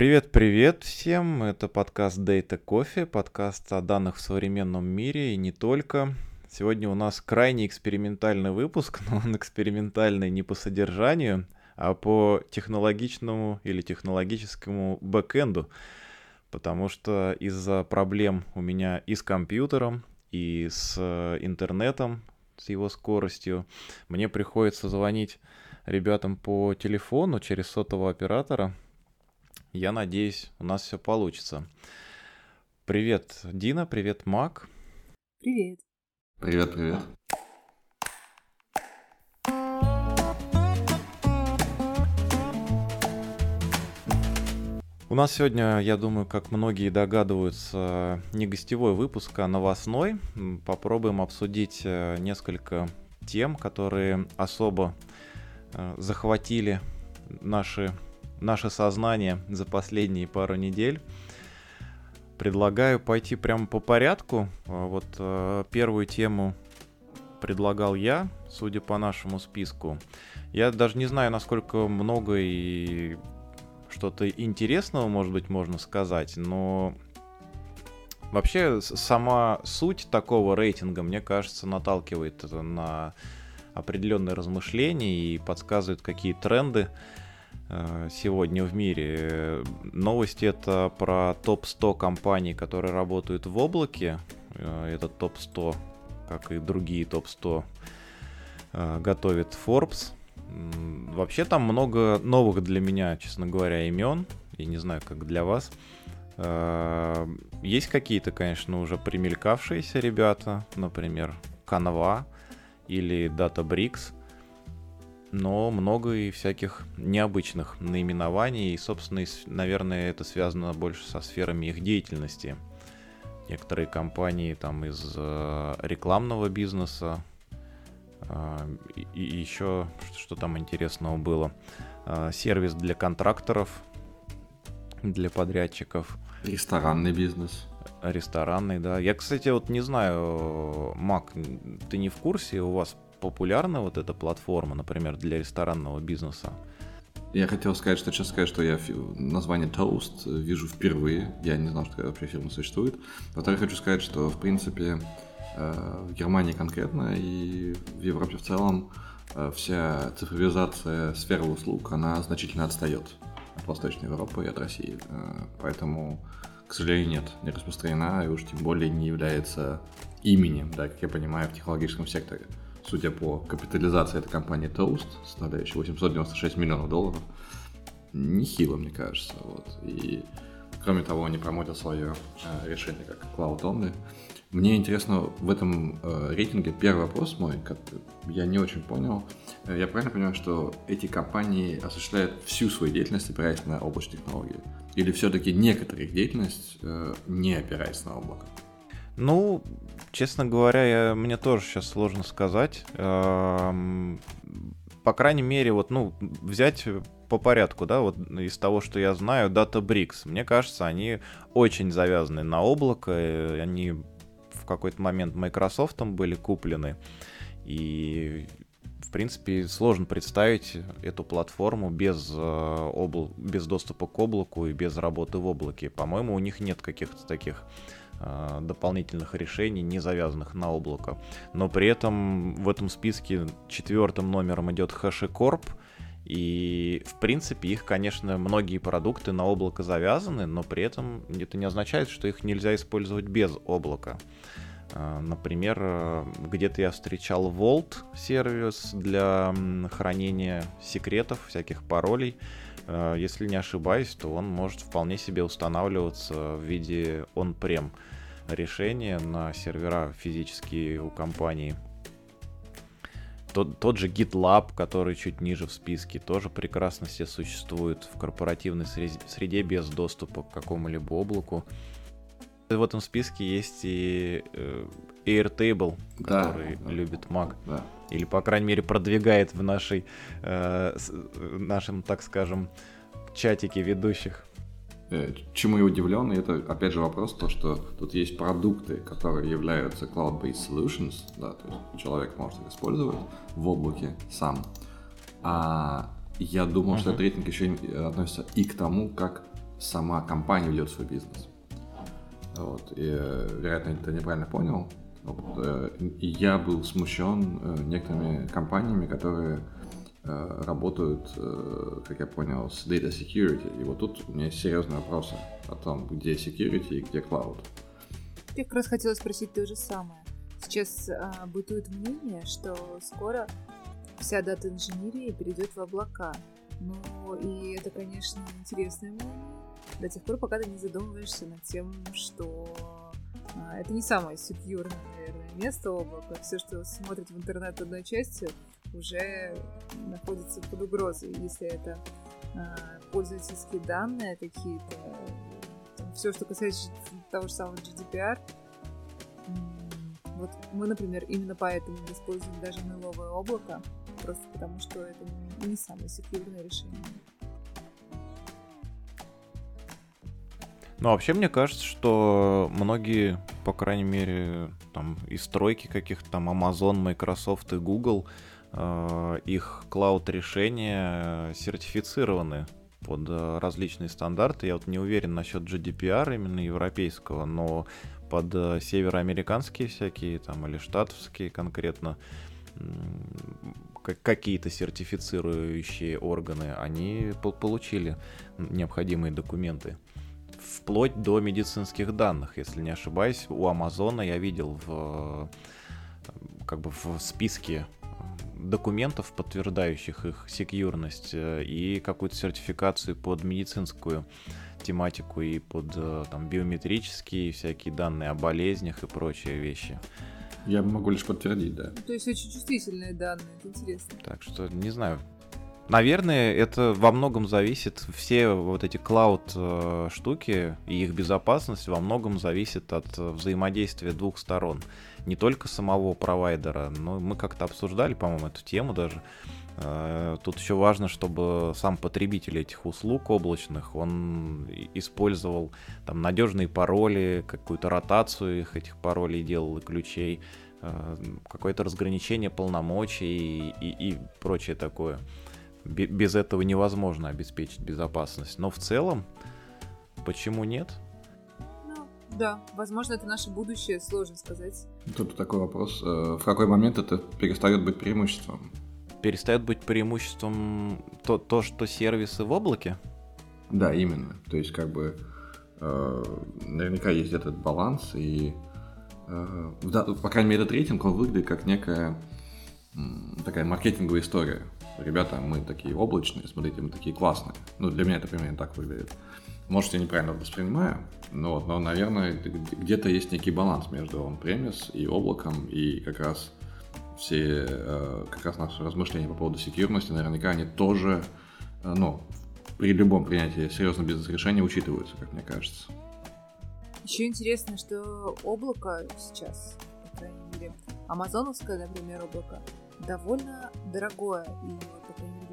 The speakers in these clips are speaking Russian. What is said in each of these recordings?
Привет-привет всем, это подкаст Data Coffee, подкаст о данных в современном мире и не только. Сегодня у нас крайне экспериментальный выпуск, но он экспериментальный не по содержанию, а по технологичному или технологическому бэкэнду, потому что из-за проблем у меня и с компьютером, и с интернетом, с его скоростью, мне приходится звонить ребятам по телефону через сотового оператора, я надеюсь, у нас все получится. Привет, Дина, привет, Мак. Привет. Привет, привет. У нас сегодня, я думаю, как многие догадываются, не гостевой выпуск, а новостной. Попробуем обсудить э, несколько тем, которые особо э, захватили наши наше сознание за последние пару недель. Предлагаю пойти прямо по порядку. А вот э, первую тему предлагал я, судя по нашему списку. Я даже не знаю, насколько много и что-то интересного, может быть, можно сказать, но вообще сама суть такого рейтинга, мне кажется, наталкивает на определенные размышления и подсказывает, какие тренды сегодня в мире. Новости это про топ-100 компаний, которые работают в облаке. Э, этот топ-100, как и другие топ-100, э, готовит Forbes. Вообще там много новых для меня, честно говоря, имен. Я не знаю, как для вас. Есть какие-то, конечно, уже примелькавшиеся ребята, например, Canva или Databricks но много и всяких необычных наименований, и, собственно, наверное, это связано больше со сферами их деятельности. Некоторые компании там из э, рекламного бизнеса, э, и, еще что там интересного было, э, сервис для контракторов, для подрядчиков. Ресторанный бизнес. Ресторанный, да. Я, кстати, вот не знаю, Мак, ты не в курсе, у вас популярна вот эта платформа, например, для ресторанного бизнеса? Я хотел сказать, что сейчас сказать, что я название Toast вижу впервые. Я не знал, что вообще фирма существует. Во-вторых, хочу сказать, что, в принципе, э, в Германии конкретно и в Европе в целом э, вся цифровизация сферы услуг, она значительно отстает от Восточной Европы и от России. Э, поэтому, к сожалению, нет, не распространена и уж тем более не является именем, да, как я понимаю, в технологическом секторе судя по капитализации этой компании Toast, составляющей 896 миллионов долларов, нехило, мне кажется. Вот. И кроме того, они промотят свое э, решение как Cloud Only. Мне интересно в этом э, рейтинге первый вопрос мой, как я не очень понял. Э, я правильно понимаю, что эти компании осуществляют всю свою деятельность, опираясь на облачные технологии? Или все-таки некоторая их деятельность э, не опирается на облако? Ну, честно говоря, я, мне тоже сейчас сложно сказать. Эм, по крайней мере, вот, ну, взять по порядку, да, вот из того, что я знаю, Databricks, мне кажется, они очень завязаны на облако, они в какой-то момент Microsoft были куплены, и в принципе, сложно представить эту платформу без, э, обл... без доступа к облаку и без работы в облаке. По-моему, у них нет каких-то таких Э, дополнительных решений, не завязанных на облако. Но при этом в этом списке четвертым номером идет HashiCorp, и, в принципе, их, конечно, многие продукты на облако завязаны, но при этом это не означает, что их нельзя использовать без облака. Э, например, э, где-то я встречал Vault сервис для хранения секретов, всяких паролей. Если не ошибаюсь, то он может вполне себе устанавливаться в виде on-prem решения на сервера физические у компании. Тот, тот же GitLab, который чуть ниже в списке, тоже прекрасно себе существует в корпоративной среде без доступа к какому-либо облаку. В этом списке есть и э, Airtable, да, который да, любит Mac. Да. Или, по крайней мере, продвигает в нашей, э, нашем, так скажем, чатике ведущих. Э, чему я удивлен, и это опять же вопрос, то, что тут есть продукты, которые являются cloud-based solutions, да, то есть человек может их использовать в облаке сам. А я думал, uh-huh. что этот рейтинг еще относится и к тому, как сама компания ведет свой бизнес. Вот. И, вероятно, это неправильно понял. Вот. И я был смущен некоторыми компаниями, которые работают, как я понял, с data security. И вот тут у меня есть серьезные вопросы о том, где security и где cloud. Я как раз хотела спросить то же самое. Сейчас а, бытует мнение, что скоро вся дата-инженерия перейдет в облака. Ну, и это, конечно, интересное мнение, до тех пор, пока ты не задумываешься над тем, что а, это не самое секьюрное, наверное, место облака. Все, что смотрит в интернет одной частью, уже находится под угрозой. Если это а, пользовательские данные какие-то, все, что касается того же самого GDPR, вот мы, например, именно поэтому используем даже нулевое облако, просто потому что это не самое секьюрное решение. Ну, вообще, мне кажется, что многие, по крайней мере, там, из стройки каких-то там Amazon, Microsoft и Google, их клауд-решения сертифицированы под э, различные стандарты. Я вот не уверен насчет GDPR именно европейского, но под э, североамериканские всякие там или штатовские конкретно какие-то сертифицирующие органы, они получили необходимые документы. Вплоть до медицинских данных, если не ошибаюсь, у Амазона я видел в как бы в списке документов, подтверждающих их секьюрность, э, и какую-то сертификацию под медицинскую тематику и под э, там, биометрические всякие данные о болезнях и прочие вещи. Я могу лишь подтвердить, да. То есть очень чувствительные данные, это интересно. Так что, не знаю, Наверное, это во многом зависит, все вот эти клауд э, штуки и их безопасность во многом зависит от взаимодействия двух сторон. Не только самого провайдера, но мы как-то обсуждали, по-моему, эту тему даже. Э, тут еще важно, чтобы сам потребитель этих услуг облачных, он использовал там надежные пароли, какую-то ротацию их этих паролей делал и ключей, э, какое-то разграничение полномочий и, и, и прочее такое. Без этого невозможно обеспечить безопасность. Но в целом, почему нет? Да, возможно, это наше будущее, сложно сказать. Тут такой вопрос. Э, в какой момент это перестает быть преимуществом? перестает быть преимуществом то, то, что сервисы в облаке? Да, именно. То есть, как бы, э, наверняка есть этот баланс, и, э, да, по крайней мере, этот рейтинг, он выглядит как некая такая маркетинговая история. Ребята, мы такие облачные, смотрите, мы такие классные. Ну, для меня это примерно так выглядит. Может, я неправильно воспринимаю, но, но наверное, где-то есть некий баланс между он-премис и облаком, и как раз все э, как раз наши размышления по поводу секьюрности, наверняка они тоже, э, ну, при любом принятии серьезного бизнес-решения учитываются, как мне кажется. Еще интересно, что облако сейчас, по крайней мере, амазоновское, например, облако, довольно дорогое. И,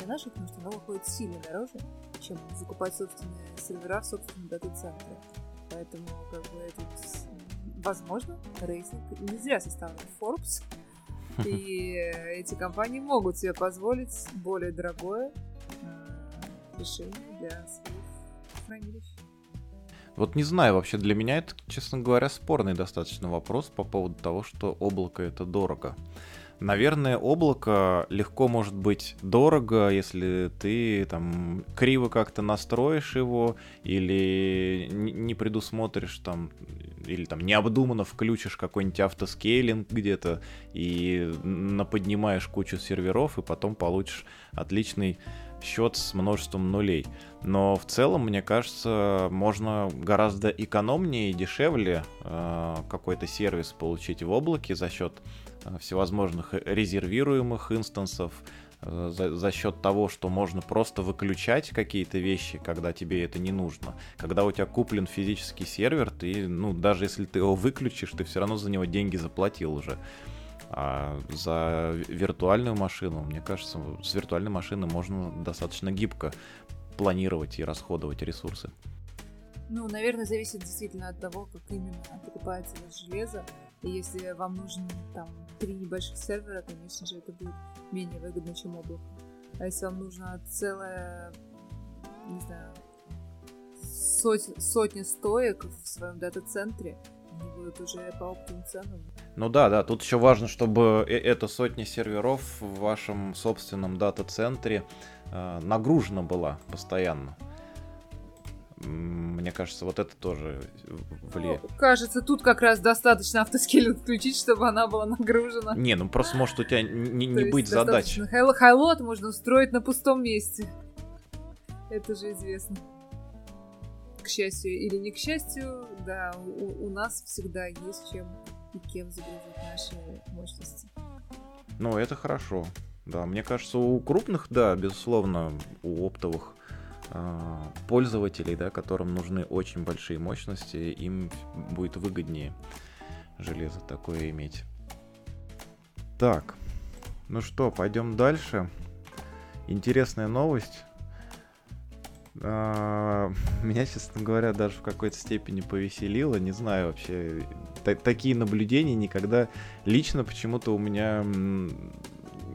наших нужд оно выходит сильно дороже, чем закупать собственные сервера в собственном дата-центре. Поэтому, как бы, это, возможно, рейтинг не зря составлен Forbes, и эти компании могут себе позволить более дорогое э, решение для своих хранилищ. Вот не знаю, вообще для меня это, честно говоря, спорный достаточно вопрос по поводу того, что облако это дорого. Наверное, облако легко может быть дорого, если ты там криво как-то настроишь его или не предусмотришь там или там необдуманно включишь какой-нибудь автоскейлинг где-то и наподнимаешь кучу серверов и потом получишь отличный счет с множеством нулей. Но в целом, мне кажется, можно гораздо экономнее и дешевле э, какой-то сервис получить в облаке за счет всевозможных резервируемых инстансов, э, за, за счет того, что можно просто выключать какие-то вещи, когда тебе это не нужно. Когда у тебя куплен физический сервер, ты, ну, даже если ты его выключишь, ты все равно за него деньги заплатил уже. А за виртуальную машину, мне кажется, с виртуальной машины можно достаточно гибко планировать и расходовать ресурсы. Ну, наверное, зависит действительно от того, как именно покупается железо. И если вам нужен там три небольших сервера, конечно же, это будет менее выгодно, чем облако. А если вам нужна целая, не знаю, сот, сотни стоек в своем дата-центре, они будут уже по оптовым ценам. Ну да, да, тут еще важно, чтобы э, эта сотня серверов в вашем собственном дата-центре э, нагружена была постоянно. Мне кажется, вот это тоже влияет. Ну, кажется, тут как раз достаточно автоскейл включить, чтобы она была нагружена. Не, ну просто может у тебя не, не быть задач. Хайлот можно устроить на пустом месте. Это же известно. К счастью или не к счастью, да, у, у нас всегда есть чем и кем загрузить наши мощности. Ну, это хорошо. Да, мне кажется, у крупных, да, безусловно, у оптовых пользователей, да, которым нужны очень большие мощности, им будет выгоднее железо такое иметь. Так, ну что, пойдем дальше. Интересная новость. А, меня, честно говоря, даже в какой-то степени повеселило. Не знаю вообще. такие наблюдения никогда лично почему-то у меня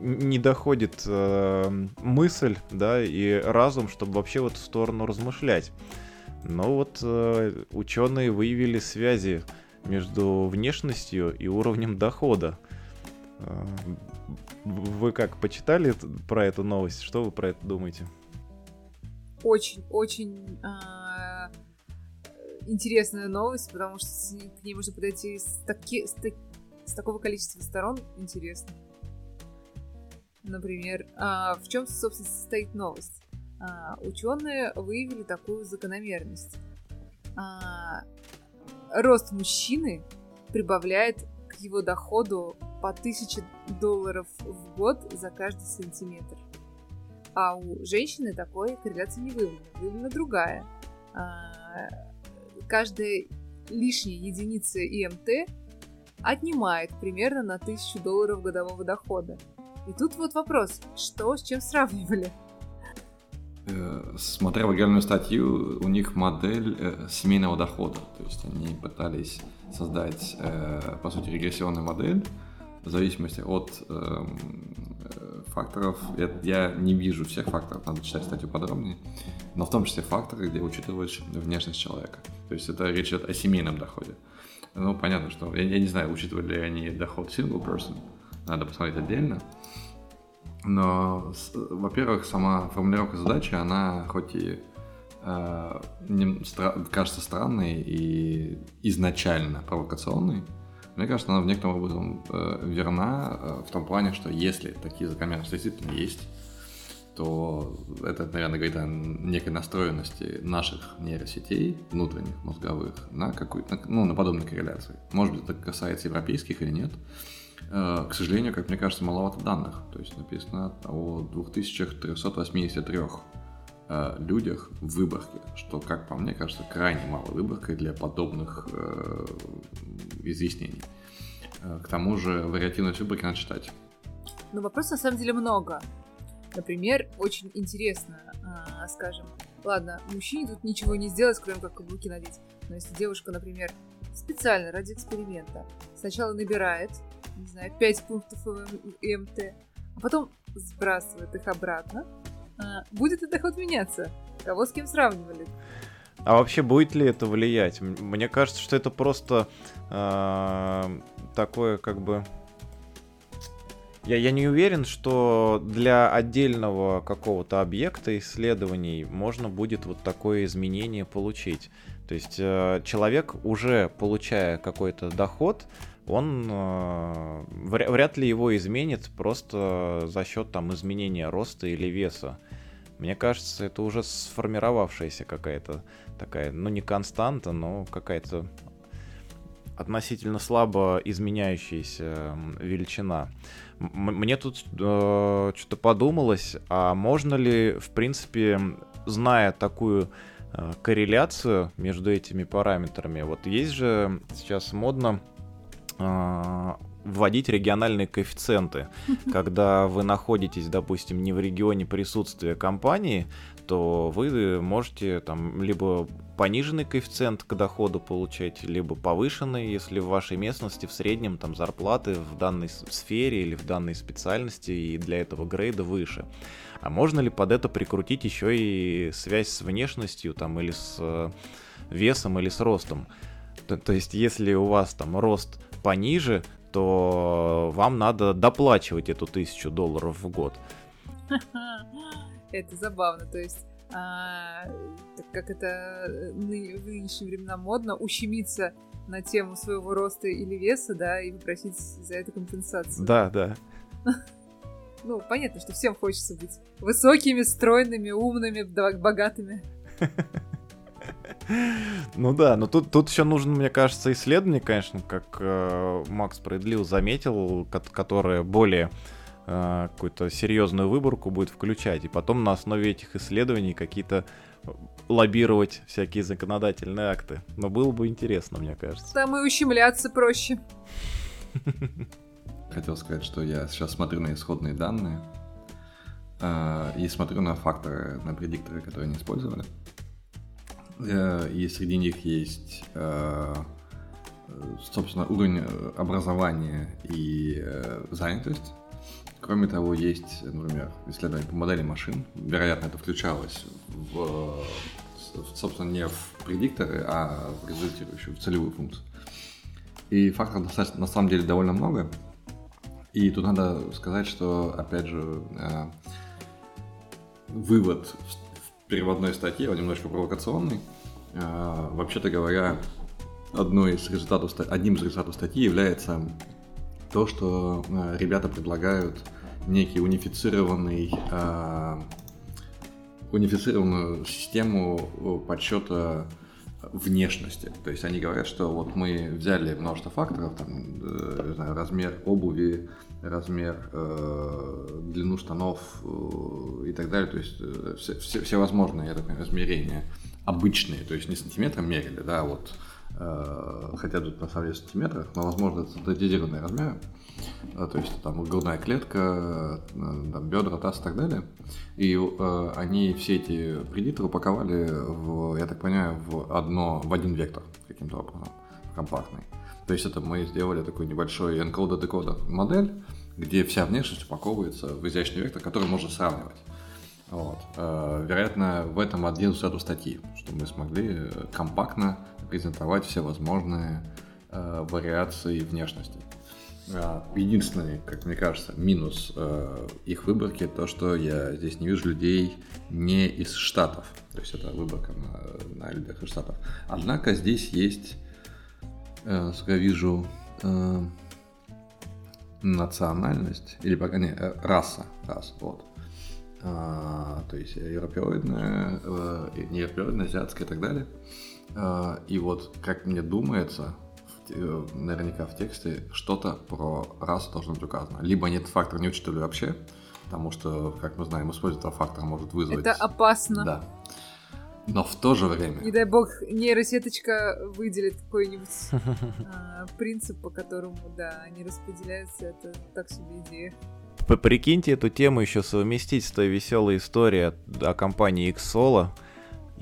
не доходит э, мысль, да, и разум, чтобы вообще в эту сторону размышлять. Но вот э, ученые выявили связи между внешностью и уровнем дохода. Э, вы как, почитали про эту новость? Что вы про это думаете? очень-очень э, интересная новость, потому что к ней можно подойти с, таки, с, так, с такого количества сторон интересно. Например, э, в чем, собственно, состоит новость? Э, ученые выявили такую закономерность. Э, рост мужчины прибавляет к его доходу по 1000 долларов в год за каждый сантиметр. А у женщины такой корреляции не выявлена. Выявлена другая. А, каждая лишняя единица ИМТ отнимает примерно на 1000 долларов годового дохода. И тут вот вопрос, что с чем сравнивали? Э, смотря оригинальную статью, у них модель э, семейного дохода. То есть они пытались создать, э, по сути, регрессионную модель в зависимости от эм, факторов. Я, я не вижу всех факторов, надо читать статью подробнее. Но в том числе факторы, где учитываешь внешность человека. То есть это речь идет о семейном доходе. Ну, понятно, что... Я, я не знаю, учитывали ли они доход single person. Надо посмотреть отдельно. Но, во-первых, сама формулировка задачи, она хоть и э, не, стра- кажется странной и изначально провокационной, мне кажется, она в некотором образом э, верна э, в том плане, что если такие закономерности действительно есть, то это, наверное, говорит о некой настроенности наших нейросетей, внутренних, мозговых, на какую-то, ну, на подобные корреляции. Может быть, это касается европейских или нет. Э, к сожалению, как мне кажется, маловато данных. То есть написано о 2383 э, людях в выборке, что, как по мне, кажется, крайне мало выборкой для подобных э, изъяснений. Э, к тому же вариативность выборки надо читать. Но вопросов на самом деле много. Например, очень интересно, э, скажем, ладно, мужчине тут ничего не сделать, кроме как каблуки надеть. Но если девушка, например, специально ради эксперимента сначала набирает, не знаю, 5 пунктов МТ, а потом сбрасывает их обратно, а, будет ли доход меняться? Кого с кем сравнивали? А вообще будет ли это влиять? Мне кажется, что это просто э, такое как бы... Я, я не уверен, что для отдельного какого-то объекта исследований можно будет вот такое изменение получить. То есть э, человек, уже получая какой-то доход, он э, вряд ли его изменит просто за счет там изменения роста или веса. Мне кажется, это уже сформировавшаяся какая-то такая, ну не константа, но какая-то относительно слабо изменяющаяся величина. Мне тут э, что-то подумалось, а можно ли, в принципе, зная такую э, корреляцию между этими параметрами, вот есть же сейчас модно вводить региональные коэффициенты. Когда вы находитесь, допустим, не в регионе присутствия компании, то вы можете там либо пониженный коэффициент к доходу получать, либо повышенный, если в вашей местности в среднем там зарплаты в данной сфере или в данной специальности и для этого грейда выше. А можно ли под это прикрутить еще и связь с внешностью там или с э, весом или с ростом? То, то есть если у вас там рост пониже, то вам надо доплачивать эту тысячу долларов в год. Это забавно, то есть а, как это в нынешние времена модно, ущемиться на тему своего роста или веса, да, и попросить за это компенсацию. Да, да. Ну, понятно, что всем хочется быть высокими, стройными, умными, богатыми. Ну да, но тут, тут еще нужно, мне кажется, исследование, конечно, как э, Макс справедливо заметил, которое более э, какую-то серьезную выборку будет включать, и потом на основе этих исследований какие-то э, лоббировать всякие законодательные акты. Но было бы интересно, мне кажется. Там и ущемляться проще. Хотел сказать, что я сейчас смотрю на исходные данные э, и смотрю на факторы, на предикторы, которые они использовали. Э, и среди них есть, э, собственно, уровень образования и занятость. Кроме того, есть, например, исследование по модели машин. Вероятно, это включалось в, собственно, не в предикторы, а в результирующую, в целевую функцию. И факторов на самом деле довольно много. И тут надо сказать, что, опять же, вывод переводной статье, он немножко провокационный. А, вообще-то говоря, одной из результатов, одним из результатов статьи является то, что а, ребята предлагают некий унифицированный а, унифицированную систему подсчета внешности. То есть они говорят, что вот мы взяли множество факторов, там, э, не знаю, размер обуви, размер, э, длину штанов э, и так далее, то есть э, все, все, возможные, я так понимаю, измерения обычные, то есть не сантиметром мерили, да, а вот, хотя тут на самом деле сантиметрах, но возможно это стандартизированные размеры, э, то есть там грудная клетка, э, там, бедра, таз и так далее, и э, они все эти предикторы упаковали, в, я так понимаю, в одно, в один вектор каким-то образом, компактный. То есть это мы сделали такой небольшой encoder-decoder модель, где вся внешность упаковывается в изящный вектор, который можно сравнивать. Вот. Э, вероятно, в этом один из статьи, что мы смогли э, компактно презентовать все возможные э, вариации внешности. Единственный, как мне кажется, минус их выборки то, что я здесь не вижу людей не из штатов. То есть это выборка на, на людях из штатов. Однако здесь есть э, я вижу э, национальность, или пока не, э, раса, раса, вот. А, то есть европеоидная, э, не европеоидная, азиатская и так далее. А, и вот, как мне думается, в, наверняка в тексте что-то про расу должно быть указано. Либо нет фактор не учитывали вообще, потому что, как мы знаем, использование этого фактора может вызвать... Это опасно. Да. Но в то же время... Не дай бог, нейросеточка выделит какой-нибудь а, принцип, по которому, да, они распределяются, это так себе идея. Прикиньте эту тему еще совместить с той веселой историей о компании Xolo.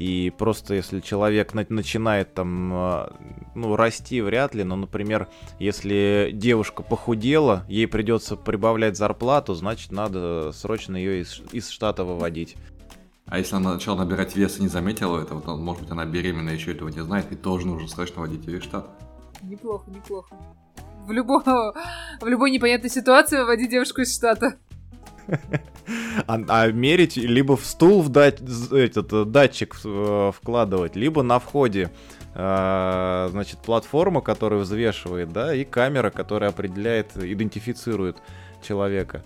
И просто если человек на- начинает там, а, ну, расти вряд ли, но, например, если девушка похудела, ей придется прибавлять зарплату, значит, надо срочно ее из, из штата выводить. А если она начала набирать вес и не заметила этого, то, может быть, она беременна, еще этого не знает, и тоже нужно срочно водить ее в штат. Неплохо, неплохо. В, любо... в любой непонятной ситуации выводить девушку из штата. А, а мерить либо в стул в дать, этот э, датчик э, вкладывать, либо на входе э, значит, платформа, которая взвешивает, да, и камера, которая определяет, идентифицирует человека.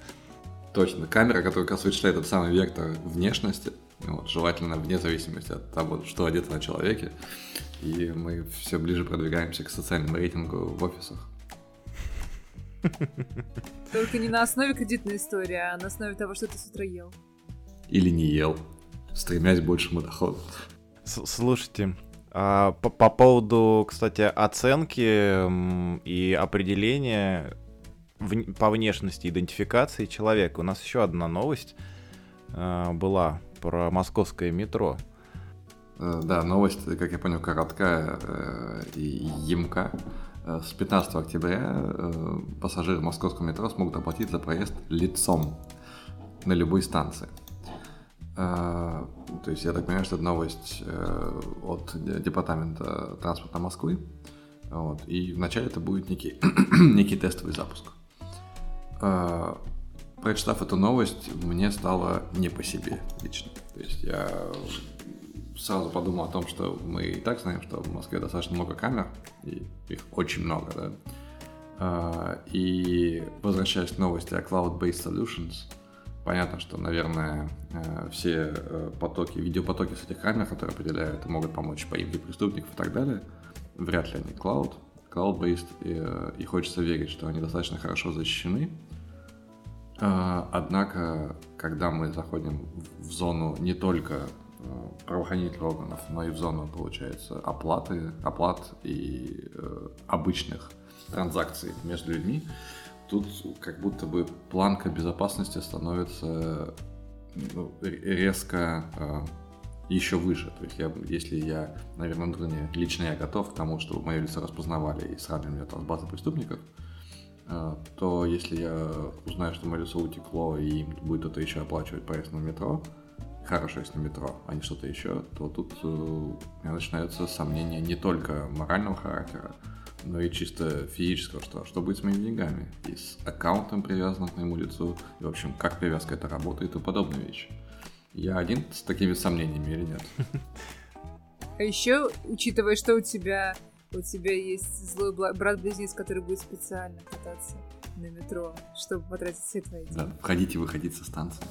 Точно, камера, которая как этот самый вектор внешности, вот, желательно вне зависимости от того, что одето на человеке. И мы все ближе продвигаемся к социальному рейтингу в офисах. Только не на основе кредитной истории, а на основе того, что ты с утра ел. Или не ел, стремясь к большему доходу. Слушайте, а по, по поводу, кстати, оценки и определения в, по внешности идентификации человека, у нас еще одна новость э, была про московское метро. Э, да, новость, как я понял, короткая э, и емка. Э, с 15 октября пассажиры московского метро смогут оплатить за проезд лицом на любой станции. То есть я так понимаю, что это новость от Департамента транспорта Москвы. Вот. И вначале это будет некий, некий тестовый запуск. Прочитав эту новость, мне стало не по себе лично. То есть я сразу подумал о том, что мы и так знаем, что в Москве достаточно много камер, и их очень много, да. А, и возвращаясь к новости о Cloud-Based Solutions, понятно, что, наверное, э, все э, потоки, видеопотоки с этих камер, которые определяют могут помочь поимке преступников и так далее, вряд ли они cloud, cloud-based, и, э, и хочется верить, что они достаточно хорошо защищены. А, однако, когда мы заходим в зону не только правоохранительных органов, но и в зону, получается, оплаты, оплат и э, обычных транзакций между людьми, тут как будто бы планка безопасности становится ну, резко э, еще выше. То есть я, если я, наверное, внутренне, лично я готов к тому, чтобы мое лицо распознавали и сравнивали это с базой преступников, э, то если я узнаю, что мое лицо утекло и им будет кто-то еще оплачивать проезд на метро, хорошо, если метро, а не что-то еще, то тут э, у меня начинаются сомнения не только морального характера, но и чисто физического, что, что будет с моими деньгами, и с аккаунтом, привязанным к моему лицу, и, в общем, как привязка это работает и подобные вещи. Я один с такими сомнениями или нет? А еще, учитывая, что у тебя у тебя есть злой брат-близнец, который будет специально кататься на метро, чтобы потратить все твои деньги. Да, входить и выходить со станции.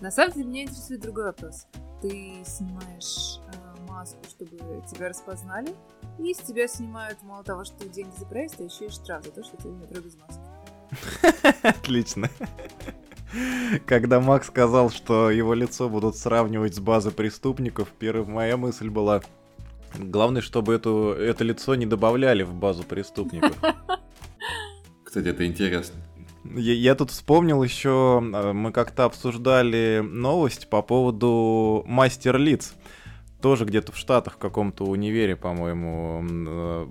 На самом деле меня интересует другой вопрос. Ты снимаешь э, маску, чтобы тебя распознали, и с тебя снимают мало того, что деньги за проезд, а еще и штраф за то, что ты в метро без маски. Отлично. Когда Макс сказал, что его лицо будут сравнивать с базой преступников, первая моя мысль была, главное, чтобы эту, это лицо не добавляли в базу преступников. Кстати, это интересно. Я, я тут вспомнил еще, а, мы как-то обсуждали новость по поводу мастер-лиц. Тоже где-то в Штатах в каком-то универе, по-моему, а,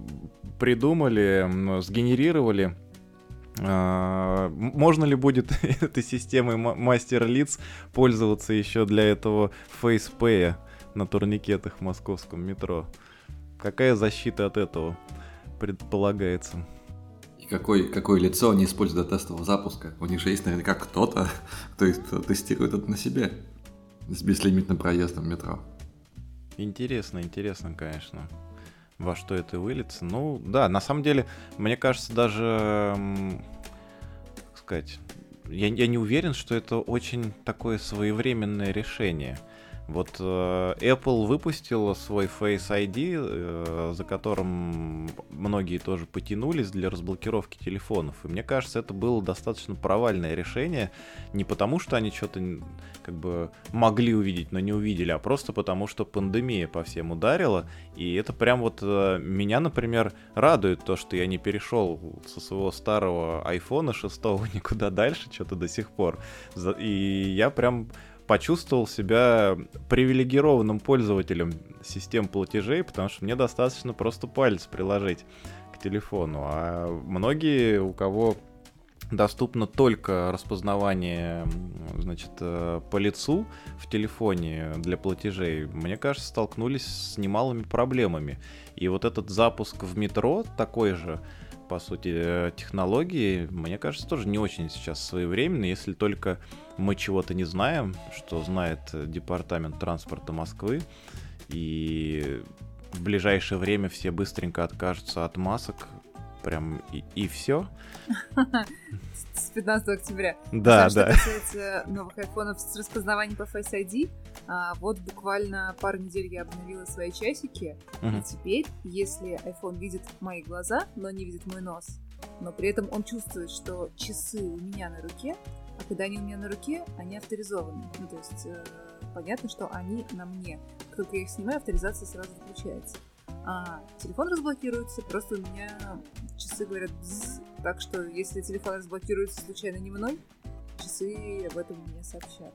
придумали, сгенерировали. А, можно ли будет этой системой мастер-лиц пользоваться еще для этого фейспея на турникетах в московском метро? Какая защита от этого предполагается? И какое, какое лицо они используют для тестового запуска? У них же есть наверняка кто-то, кто, кто тестирует это на себе с безлимитным проездом метро. Интересно, интересно, конечно, во что это выльется. Ну, да, на самом деле, мне кажется, даже, как сказать, я, я не уверен, что это очень такое своевременное решение. Вот э, Apple выпустила свой Face ID, э, за которым многие тоже потянулись для разблокировки телефонов. И мне кажется, это было достаточно провальное решение. Не потому, что они что-то как бы могли увидеть, но не увидели, а просто потому, что пандемия по всем ударила. И это прям вот э, меня, например, радует то, что я не перешел со своего старого iPhone 6 никуда дальше, что-то до сих пор. И я прям почувствовал себя привилегированным пользователем систем платежей, потому что мне достаточно просто палец приложить к телефону. А многие, у кого доступно только распознавание значит, э, по лицу в телефоне для платежей, мне кажется, столкнулись с немалыми проблемами. И вот этот запуск в метро такой же, по сути, э, технологии, мне кажется, тоже не очень сейчас своевременный, если только мы чего-то не знаем, что знает Департамент транспорта Москвы, и в ближайшее время все быстренько откажутся от масок, прям и, и все. С 15 октября. Да, да. Что касается новых айфонов с распознаванием по Face ID, а, вот буквально пару недель я обновила свои часики, угу. и теперь, если iPhone видит мои глаза, но не видит мой нос, но при этом он чувствует, что часы у меня на руке, а когда они у меня на руке, они авторизованы. Ну, то есть э, понятно, что они на мне. Как только я их снимаю, авторизация сразу включается. А телефон разблокируется, просто у меня часы говорят бзз, так что если телефон разблокируется случайно не мной, часы об этом мне сообщат.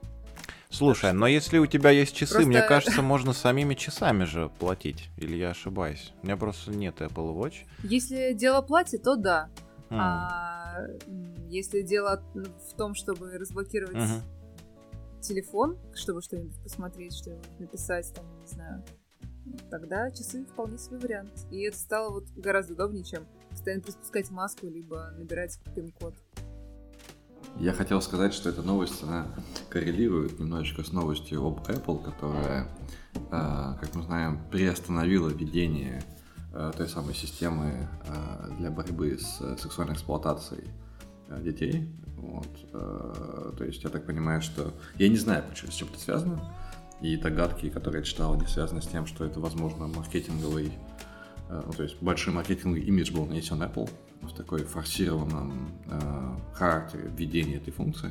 Слушай, но если у тебя есть часы, Просто- мне кажется, можно самими часами же платить. Или я ошибаюсь? У меня просто нет Apple Watch. Если дело платье, то да. А если дело в том, чтобы разблокировать Мгм. телефон, чтобы что-нибудь посмотреть, что-нибудь написать, там, не знаю, тогда часы вполне себе вариант. И это стало вот гораздо удобнее, чем постоянно приспускать маску, либо набирать пин-код. Я хотел сказать, что эта новость, она коррелирует немножечко с новостью об Apple, которая, э, как мы знаем, приостановила введение э, той самой системы э, для борьбы с э, сексуальной эксплуатацией э, детей. Вот. э, То есть я так понимаю, что... Я не знаю, почему, с чем это связано. И догадки, которые я читал, они связаны с тем, что это, возможно, маркетинговый Э, ну, то есть большой маркетинговый имидж был нанесен Apple в такой форсированном э, характере введения этой функции.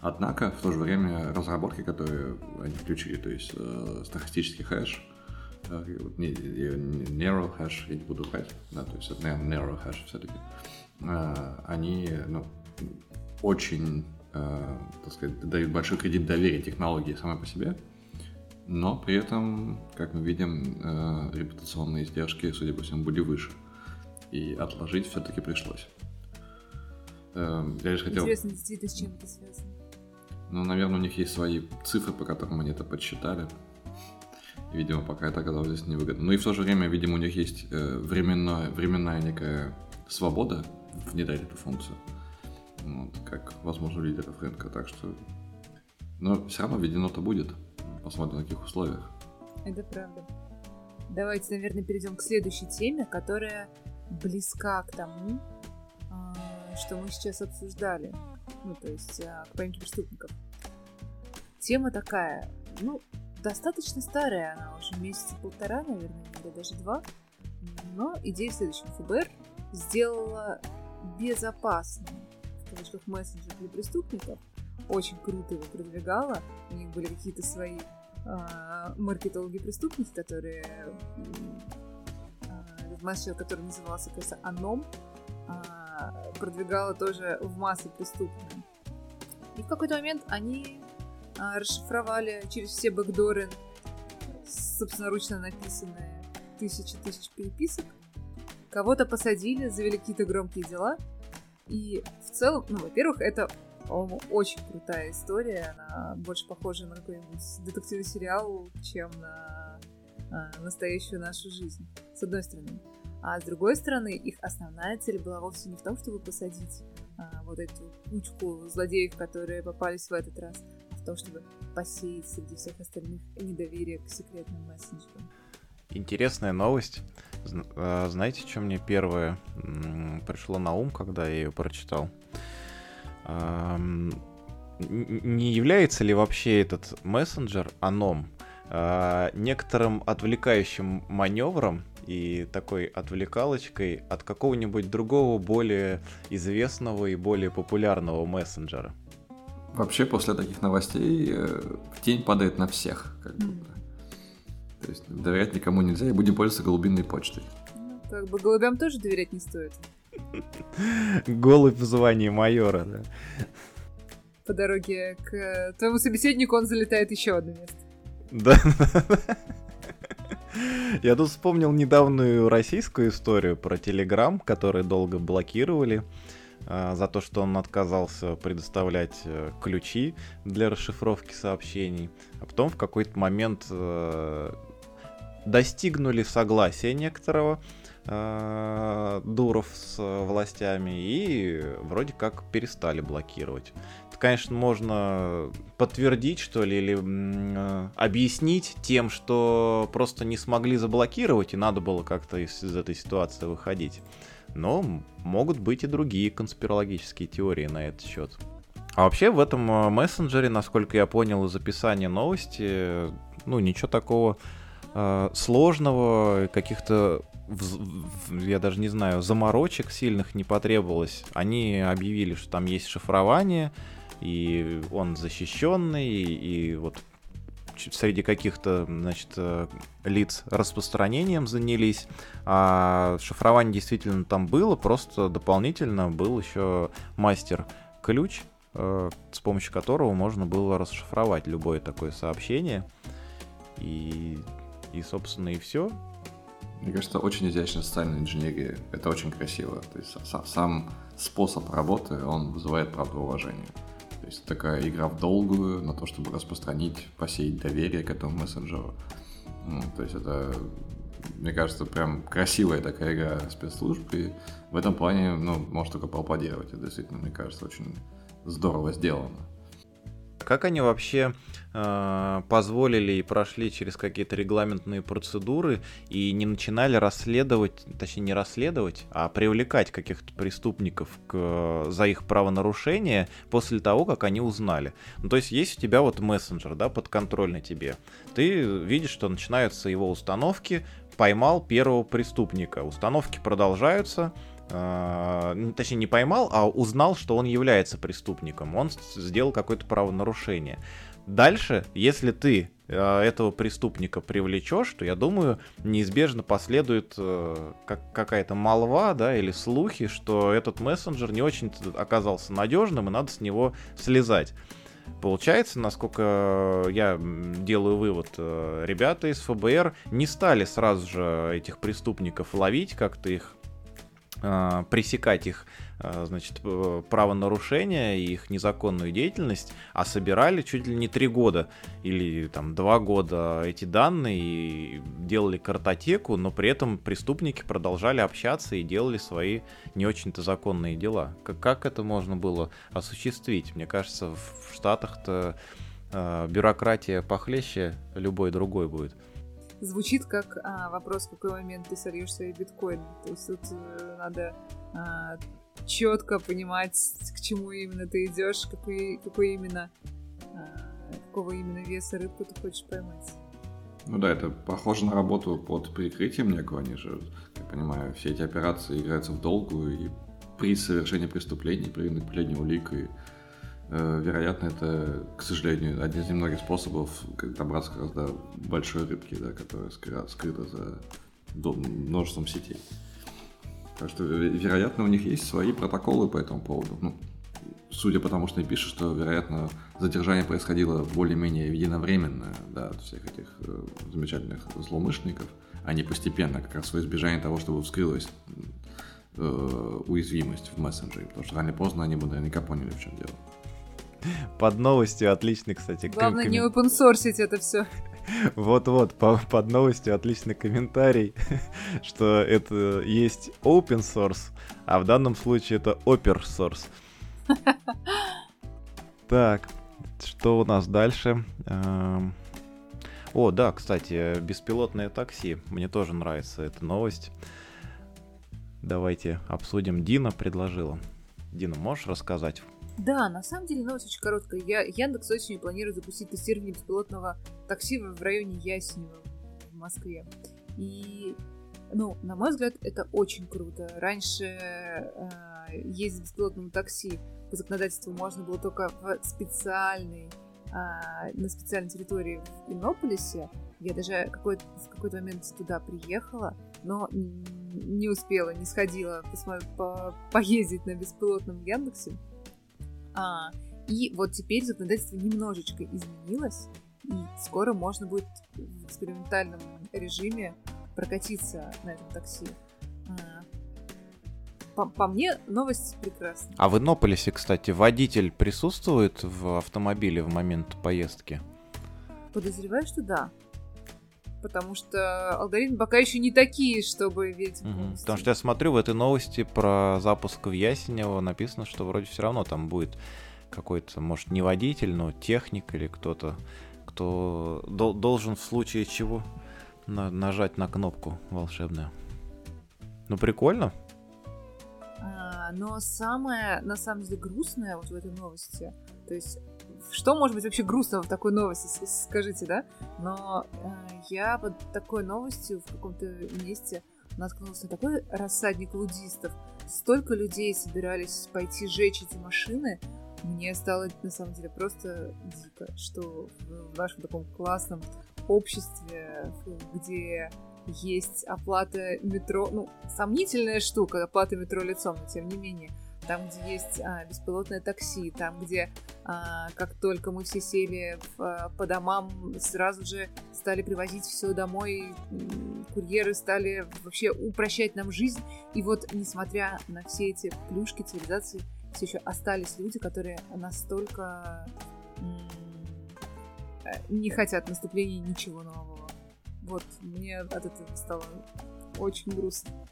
Однако, в то же время, разработки, которые они включили, то есть э, стохастический хэш, narrow hash, я не буду врать, да, то есть narrow hash все-таки, они ну, очень, э, так сказать, дают большой кредит доверия технологии самой по себе, но при этом, как мы видим, э, репутационные издержки, судя по всему, были выше. И отложить все-таки пришлось. Э, Я лишь хотел... Интересно, действительно, с чем это связано. Ну, наверное, у них есть свои цифры, по которым они это подсчитали. Видимо, пока это оказалось здесь невыгодно. Ну и в то же время, видимо, у них есть э, временная, временная некая свобода внедрять эту функцию. Вот, как, возможно, у лидеров рынка. Так что... Но все равно введено-то будет. Посмотрим, на каких условиях. Это правда. Давайте, наверное, перейдем к следующей теме, которая близка к тому, а, что мы сейчас обсуждали. Ну, то есть а, к поимке преступников. Тема такая, ну, достаточно старая, она уже месяца полтора, наверное, или даже два. Но идея в следующем. ФБР сделала безопасным, в кавычках, мессенджер для преступников. Очень круто его продвигала. У них были какие-то свои а, маркетологи-преступники, которые этот мессенджер, который назывался, кажется, Аном, а, продвигала тоже в массы преступные. И в какой-то момент они расшифровали через все бэкдоры собственноручно написанные тысячи тысяч переписок. Кого-то посадили, завели какие-то громкие дела. И в целом, ну, во-первых, это по-моему, очень крутая история. Она больше похожа на какой-нибудь детективный сериал, чем на а, настоящую нашу жизнь. С одной стороны. А с другой стороны, их основная цель была вовсе не в том, чтобы посадить а, вот эту кучку злодеев, которые попались в этот раз, а том, чтобы посеять среди всех остальных недоверие к секретным мессенджерам. Интересная новость. А, Знаете, что мне первое пришло на ум, когда я ее прочитал? Н- Не является ли вообще этот мессенджер аном а, некоторым отвлекающим маневром и такой отвлекалочкой от какого-нибудь другого более известного и более популярного мессенджера? Вообще, после таких новостей э, тень падает на всех. Как будто. То есть доверять никому нельзя, и будем пользоваться голубиной почтой. Ну, как бы голубям тоже доверять не стоит. Голубь в звании майора, да? По дороге к э, твоему собеседнику он залетает еще одно место. Да. Я тут вспомнил недавнюю российскую историю про Телеграм, который долго блокировали за то, что он отказался предоставлять э, ключи для расшифровки сообщений. А потом в какой-то момент э, достигнули согласия некоторого э, Дуров с властями и вроде как перестали блокировать. Это, конечно, можно подтвердить, что ли, или э, объяснить тем, что просто не смогли заблокировать, и надо было как-то из, из этой ситуации выходить. Но могут быть и другие конспирологические теории на этот счет. А вообще в этом э, мессенджере, насколько я понял из описания новости, ну ничего такого э, сложного, каких-то, я даже не знаю, заморочек сильных не потребовалось. Они объявили, что там есть шифрование, и он защищенный, и, и вот среди каких-то, значит, э, лиц распространением занялись. А шифрование действительно там было, просто дополнительно был еще мастер-ключ, э, с помощью которого можно было расшифровать любое такое сообщение. И, и собственно, и все. Мне кажется, очень изящная социальная инженерия. Это очень красиво. То есть сам способ работы, он вызывает, правда, уважение. То есть такая игра в долгую на то, чтобы распространить, посеять доверие к этому мессенджеру. Ну, то есть это, мне кажется, прям красивая такая игра спецслужб, и в этом плане, ну, может только поаплодировать. Это действительно, мне кажется, очень здорово сделано. Как они вообще э, позволили и прошли через какие-то регламентные процедуры и не начинали расследовать, точнее не расследовать, а привлекать каких-то преступников к, за их правонарушение после того, как они узнали? Ну, то есть есть у тебя вот мессенджер, да, подконтрольный тебе. Ты видишь, что начинаются его установки, поймал первого преступника. Установки продолжаются, э, точнее не поймал, а узнал, что он является преступником. Он сделал какое-то правонарушение. Дальше, если ты э, этого преступника привлечешь, то я думаю, неизбежно последует э, как, какая-то молва, да, или слухи, что этот мессенджер не очень оказался надежным, и надо с него слезать. Получается, насколько я делаю вывод, э, ребята из ФБР не стали сразу же этих преступников ловить, как-то их пресекать их а, значит, правонарушения и их незаконную деятельность, а собирали чуть ли не три года или там два года эти данные и делали картотеку, но при этом преступники продолжали общаться и делали свои не очень-то законные дела. Как, как это можно было осуществить? Мне кажется, в Штатах-то э, бюрократия похлеще любой другой будет звучит как а, вопрос, в какой момент ты сольешь свои биткоины. То есть тут э, надо а, четко понимать, к чему именно ты идешь, какой, какой именно, а, какого именно веса рыбку ты хочешь поймать. Ну да, это похоже на работу под прикрытием некого. Они же, я понимаю, все эти операции играются в долгую, и при совершении преступлений, при накоплении улик, и, вероятно, это, к сожалению, один из немногих способов добраться как раз до большой рыбки, да, которая скрыта за множеством сетей. Так что, вероятно, у них есть свои протоколы по этому поводу. Ну, судя по тому, что они пишут, что, вероятно, задержание происходило более-менее единовременно, да, от всех этих э, замечательных злоумышленников, а не постепенно, как раз во избежание того, чтобы вскрылась э, уязвимость в мессенджере, потому что рано или поздно они бы наверняка поняли, в чем дело. Под новостью отличный, кстати. Главное ком- не open это все. Вот-вот, по под новостью отличный комментарий, что это есть open source, а в данном случае это open source. Так, что у нас дальше? Эм, о, да, кстати, беспилотное такси. Мне тоже нравится эта новость. Давайте обсудим. Дина предложила. Дина, можешь рассказать, да, на самом деле новость очень короткая. Я, Яндекс осенью планирует запустить тестирование беспилотного такси в районе Ясенева в Москве. И, ну, на мой взгляд, это очень круто. Раньше э, ездить беспилотным такси по законодательству можно было только в специальной, э, на специальной территории в Иннополисе. Я даже какой в какой-то момент туда приехала, но не успела, не сходила посмотри, по, поездить на беспилотном Яндексе. А, и вот теперь законодательство немножечко изменилось, и скоро можно будет в экспериментальном режиме прокатиться на этом такси. А, по, по мне новость прекрасна. А в Иннополисе, кстати, водитель присутствует в автомобиле в момент поездки? Подозреваю, что да. Потому что алгоритмы пока еще не такие, чтобы верить угу. Потому что я смотрю в этой новости про запуск в Ясенево написано, что вроде все равно там будет какой-то, может, не водитель, но техник или кто-то, кто дол- должен в случае чего на- нажать на кнопку волшебную. Ну, прикольно. А, но самое, на самом деле, грустное вот в этой новости, то есть что может быть вообще грустного в такой новости, скажите, да? Но э, я под такой новостью в каком-то месте наткнулась на такой рассадник лудистов. Столько людей собирались пойти жечь эти машины. Мне стало, на самом деле, просто дико, что в нашем таком классном обществе, где есть оплата метро, ну, сомнительная штука, оплата метро лицом, но тем не менее, там, где есть а, беспилотное такси, там, где а, как только мы все сели в, а, по домам, сразу же стали привозить все домой, курьеры стали вообще упрощать нам жизнь. И вот, несмотря на все эти плюшки цивилизации, все еще остались люди, которые настолько не хотят наступления ничего нового. Вот, мне от этого стало очень грустно.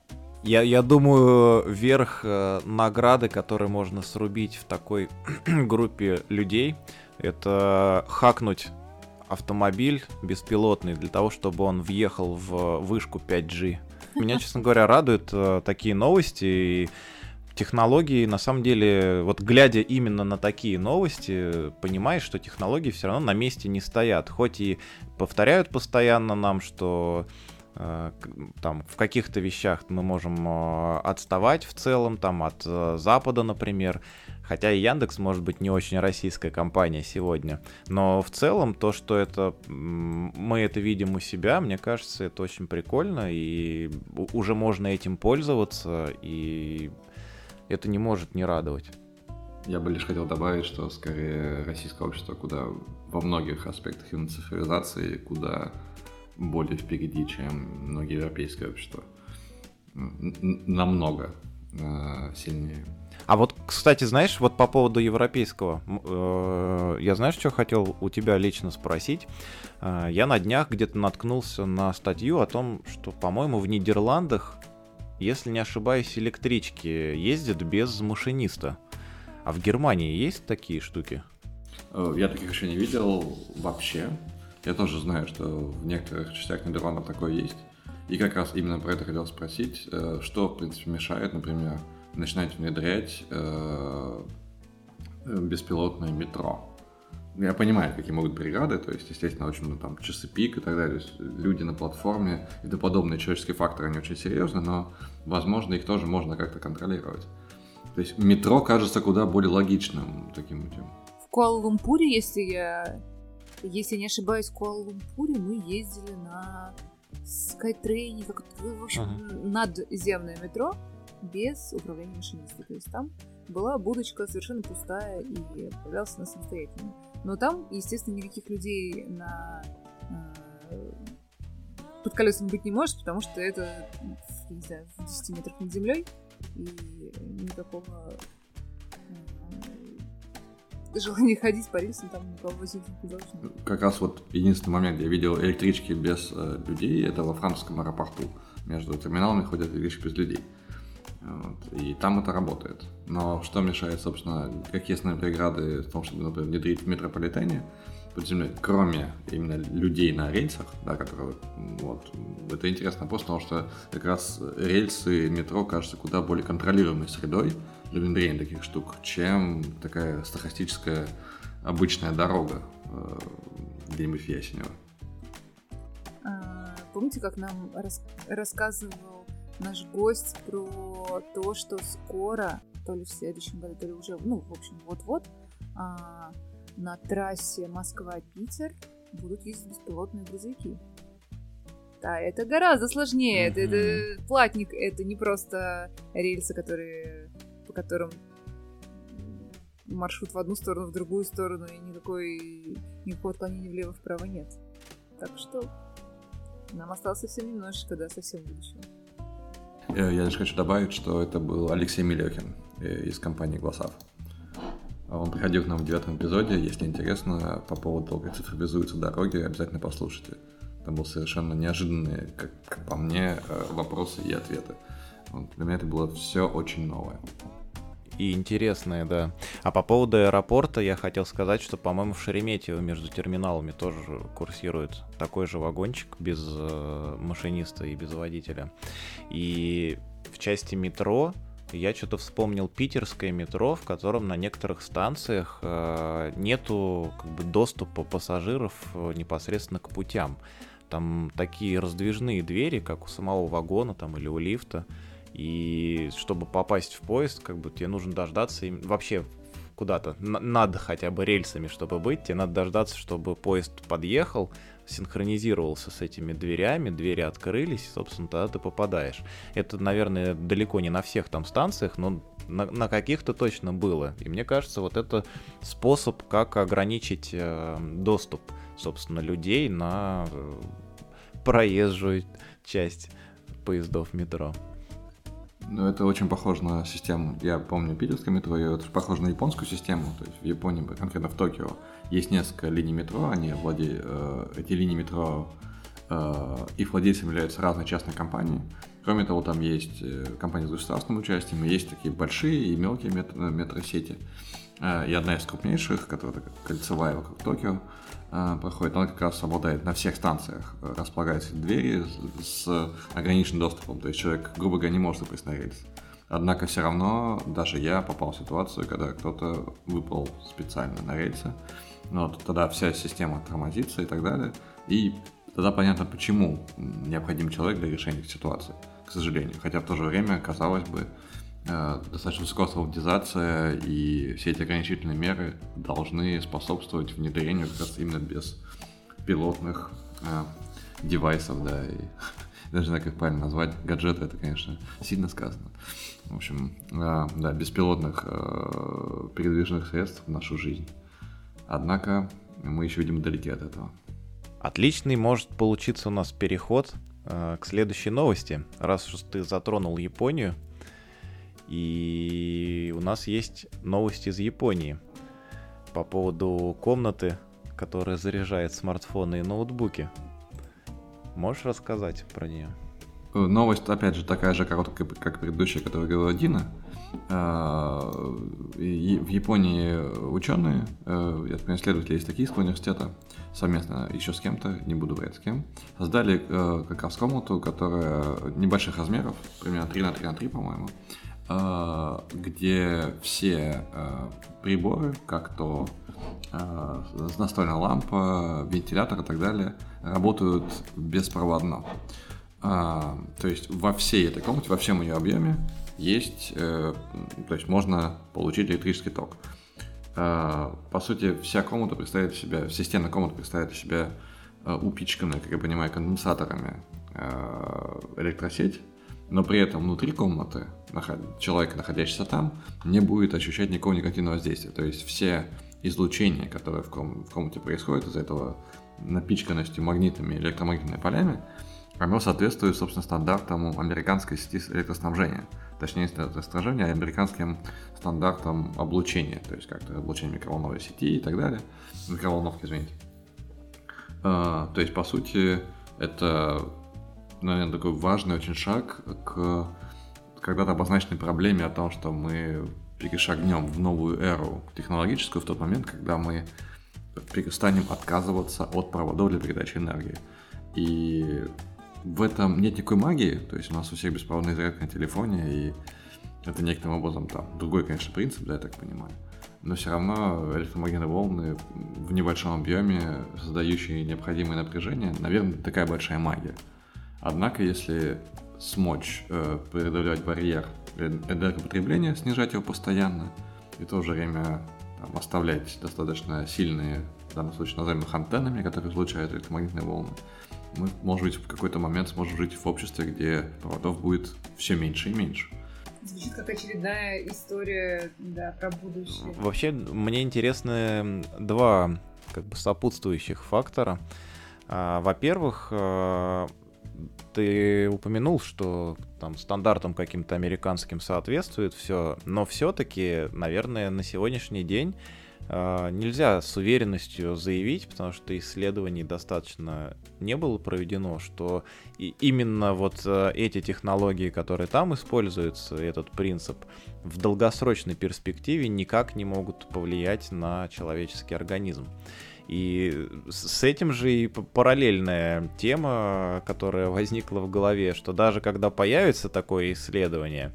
Я, я думаю, верх э, награды, которые можно срубить в такой группе людей, это хакнуть автомобиль беспилотный для того, чтобы он въехал в вышку 5G. Меня, честно говоря, радуют э, такие новости. И технологии, на самом деле, вот глядя именно на такие новости, понимаешь, что технологии все равно на месте не стоят. Хоть и повторяют постоянно нам, что там в каких-то вещах мы можем э, отставать в целом, там от э, Запада, например. Хотя и Яндекс может быть не очень российская компания сегодня. Но в целом то, что это мы это видим у себя, мне кажется, это очень прикольно. И уже можно этим пользоваться. И это не может не радовать. Я бы лишь хотел добавить, что скорее российское общество куда во многих аспектах именно цифровизации, куда более впереди, чем многие европейские общества. Намного э, сильнее. А вот, кстати, знаешь, вот по поводу европейского, э, я знаешь, что хотел у тебя лично спросить? Э, я на днях где-то наткнулся на статью о том, что, по-моему, в Нидерландах, если не ошибаюсь, электрички ездят без машиниста. А в Германии есть такие штуки? Я таких еще не видел вообще. Я тоже знаю, что в некоторых частях Нидерландов такое есть. И как раз именно про это хотел спросить, э, что, в принципе, мешает, например, начинать внедрять э, беспилотное метро. Я понимаю, какие могут преграды, то есть, естественно, очень ну, там часы пик и так далее, то есть люди на платформе и тому подобные человеческие факторы, они очень серьезны, но, возможно, их тоже можно как-то контролировать. То есть метро кажется куда более логичным таким путем. В Куала-Лумпуре, если я если не ошибаюсь, в Куала-Лумпуре мы ездили на Скайтрейне, как в общем, ага. надземное метро без управления машинистом. То есть там была будочка совершенно пустая и отправлялся на самостоятельно. Но там, естественно, никаких людей на э, под колесами быть не может, потому что это, не знаю, в 10 метрах над землей, и никакого желание ходить по рельсам, там никого. Как раз вот единственный момент, я видел электрички без э, людей, это во французском аэропорту. Между терминалами ходят электрички без людей. Вот, и там это работает. Но что мешает, собственно, какие основные преграды в том, чтобы, например, внедрить в метрополитене под землей, кроме именно людей на рельсах, да, которые, вот, это интересно вопрос, потому что как раз рельсы метро кажутся куда более контролируемой средой, внедрения таких штук, чем такая стахастическая обычная дорога э, где-нибудь в Ясенево. А, помните, как нам рас рассказывал наш гость про то, что скоро, то ли в следующем году, то ли уже, ну, в общем, вот-вот, а, на трассе Москва-Питер будут ездить беспилотные грузовики. Да, это гораздо сложнее. Mm-hmm. Это, это платник, это не просто рельсы, которые которым маршрут в одну сторону, в другую сторону, и никакой, никакого отклонения влево-вправо нет. Так что нам осталось совсем немножечко, да, совсем будущего. Э, я лишь хочу добавить, что это был Алексей Милехин э, из компании Гласав. Он приходил к нам в девятом эпизоде. Если интересно по поводу того, как цифровизуются дороги, обязательно послушайте. Там был совершенно неожиданные, как по мне, э, вопросы и ответы. Вот, для меня это было все очень новое и интересные, да. А по поводу аэропорта я хотел сказать, что, по-моему, в Шереметьево между терминалами тоже курсирует такой же вагончик без э, машиниста и без водителя. И в части метро я что-то вспомнил питерское метро, в котором на некоторых станциях э, нету как бы доступа пассажиров э, непосредственно к путям. Там такие раздвижные двери, как у самого вагона там или у лифта. И чтобы попасть в поезд, как бы тебе нужно дождаться. И вообще куда-то надо хотя бы рельсами, чтобы быть, тебе надо дождаться, чтобы поезд подъехал, синхронизировался с этими дверями, двери открылись, и, собственно, тогда ты попадаешь. Это, наверное, далеко не на всех там станциях, но на, на каких-то точно было. И мне кажется, вот это способ, как ограничить э, доступ, собственно, людей на э, проезжую часть поездов метро. Ну, это очень похоже на систему. Я помню питерское метро, это похоже на японскую систему. То есть в Японии, конкретно в Токио, есть несколько линий метро, они владеют, э, эти линии метро, э, их владельцами являются разные частные компании. Кроме того, там есть э, компании с государственным участием, есть такие большие и мелкие метро, метросети. И одна из крупнейших, которая кольцевая вокруг Токио, проходит, она как раз обладает на всех станциях, э, располагаются двери с, ограниченным доступом, то есть человек, грубо говоря, не может выпасть на рельс. Однако все равно даже я попал в ситуацию, когда кто-то выпал специально на рельсы, но вот тогда вся система тормозится и так далее. И тогда понятно, почему необходим человек для решения ситуации, к сожалению. Хотя в то же время, казалось бы, э, достаточно высокая автоматизация и все эти ограничительные меры должны способствовать внедрению как раз именно без пилотных э, девайсов, да, и даже не знаю, как правильно назвать, гаджеты, это, конечно, сильно сказано. В общем, э, да, беспилотных э, передвижных средств в нашу жизнь. Однако мы еще, видимо, далеки от этого. Отличный может получиться у нас переход э, к следующей новости. Раз уж ты затронул Японию, и у нас есть новости из Японии по поводу комнаты, которая заряжает смартфоны и ноутбуки. Можешь рассказать про нее? Новость, опять же, такая же короткая, как предыдущая, которую говорила Дина. А, в Японии ученые, э, я понимаю, исследователи из Токийского университета, совместно еще с кем-то, не буду говорить с кем, создали э, как раз комнату, которая небольших размеров, примерно 3 на 3 на 3, по-моему, где все э, приборы, как то настольная лампа, вентилятор и так далее, работают беспроводно. То есть во всей этой комнате, во всем ее объеме есть, э, то есть можно получить электрический ток. Э, по сути, вся комната представляет себя, все стены комнаты представляют себя э, упичканной, как я понимаю, конденсаторами э, электросеть, но при этом внутри комнаты человек, находящийся там, не будет ощущать никакого негативного воздействия. То есть все излучения, которые в, ком- в комнате происходят из-за этого напичканностью магнитными электромагнитными полями, оно соответствует, собственно, стандартам американской сети электроснабжения. Точнее, не электроснабжения, а американским стандартам облучения. То есть, как-то облучение микроволновой сети и так далее. Микроволновки, извините. А, то есть, по сути, это, наверное, такой важный очень шаг к когда-то обозначенной проблеме о том, что мы перешагнем в новую эру технологическую в тот момент, когда мы перестанем отказываться от проводов для передачи энергии. И в этом нет никакой магии, то есть у нас у всех беспроводная зарядка на телефоне, и это некоторым образом там другой, конечно, принцип, да, я так понимаю. Но все равно электромагнитные волны в небольшом объеме, создающие необходимое напряжение, наверное, такая большая магия. Однако, если смочь э, преодолевать барьер энергопотребления, снижать его постоянно, и в то же время там, оставлять достаточно сильные, в данном случае назовем их антеннами, которые излучают электромагнитные волны, мы, может быть, в какой-то момент сможем жить в обществе, где проводов будет все меньше и меньше. Звучит как очередная история да, про будущее. Вообще, мне интересны два как бы сопутствующих фактора. А, во-первых, а, ты упомянул, что там стандартам каким-то американским соответствует все, но все-таки, наверное, на сегодняшний день а, нельзя с уверенностью заявить, потому что исследований достаточно не было проведено, что и именно вот а, эти технологии, которые там используются, этот принцип, в долгосрочной перспективе никак не могут повлиять на человеческий организм. И с этим же и параллельная тема, которая возникла в голове, что даже когда появится такое исследование,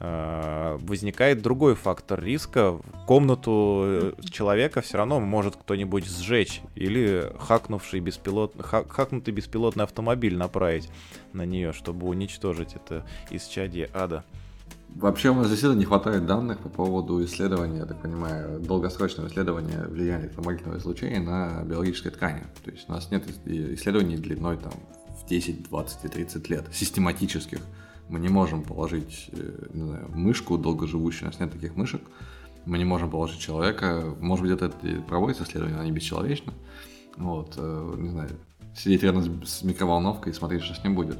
Э, возникает другой фактор риска. Комнату э, человека все равно может кто-нибудь сжечь или хакнувший беспилот... хакнутый беспилотный автомобиль направить на нее, чтобы уничтожить это исчадие ада. Вообще у нас действительно не хватает данных по поводу исследования, я так понимаю, долгосрочного исследования влияния электромагнитного излучения на биологические ткани. То есть у нас нет исследований длиной там в 10, 20 и 30 лет, систематических. Мы не можем положить, э, не знаю, мышку долгоживущую, у нас нет таких мышек. Мы не можем положить человека. Может быть, это проводится исследование, но они бесчеловечны. Вот, э, не знаю, сидеть рядом с микроволновкой и смотреть, что с ним будет.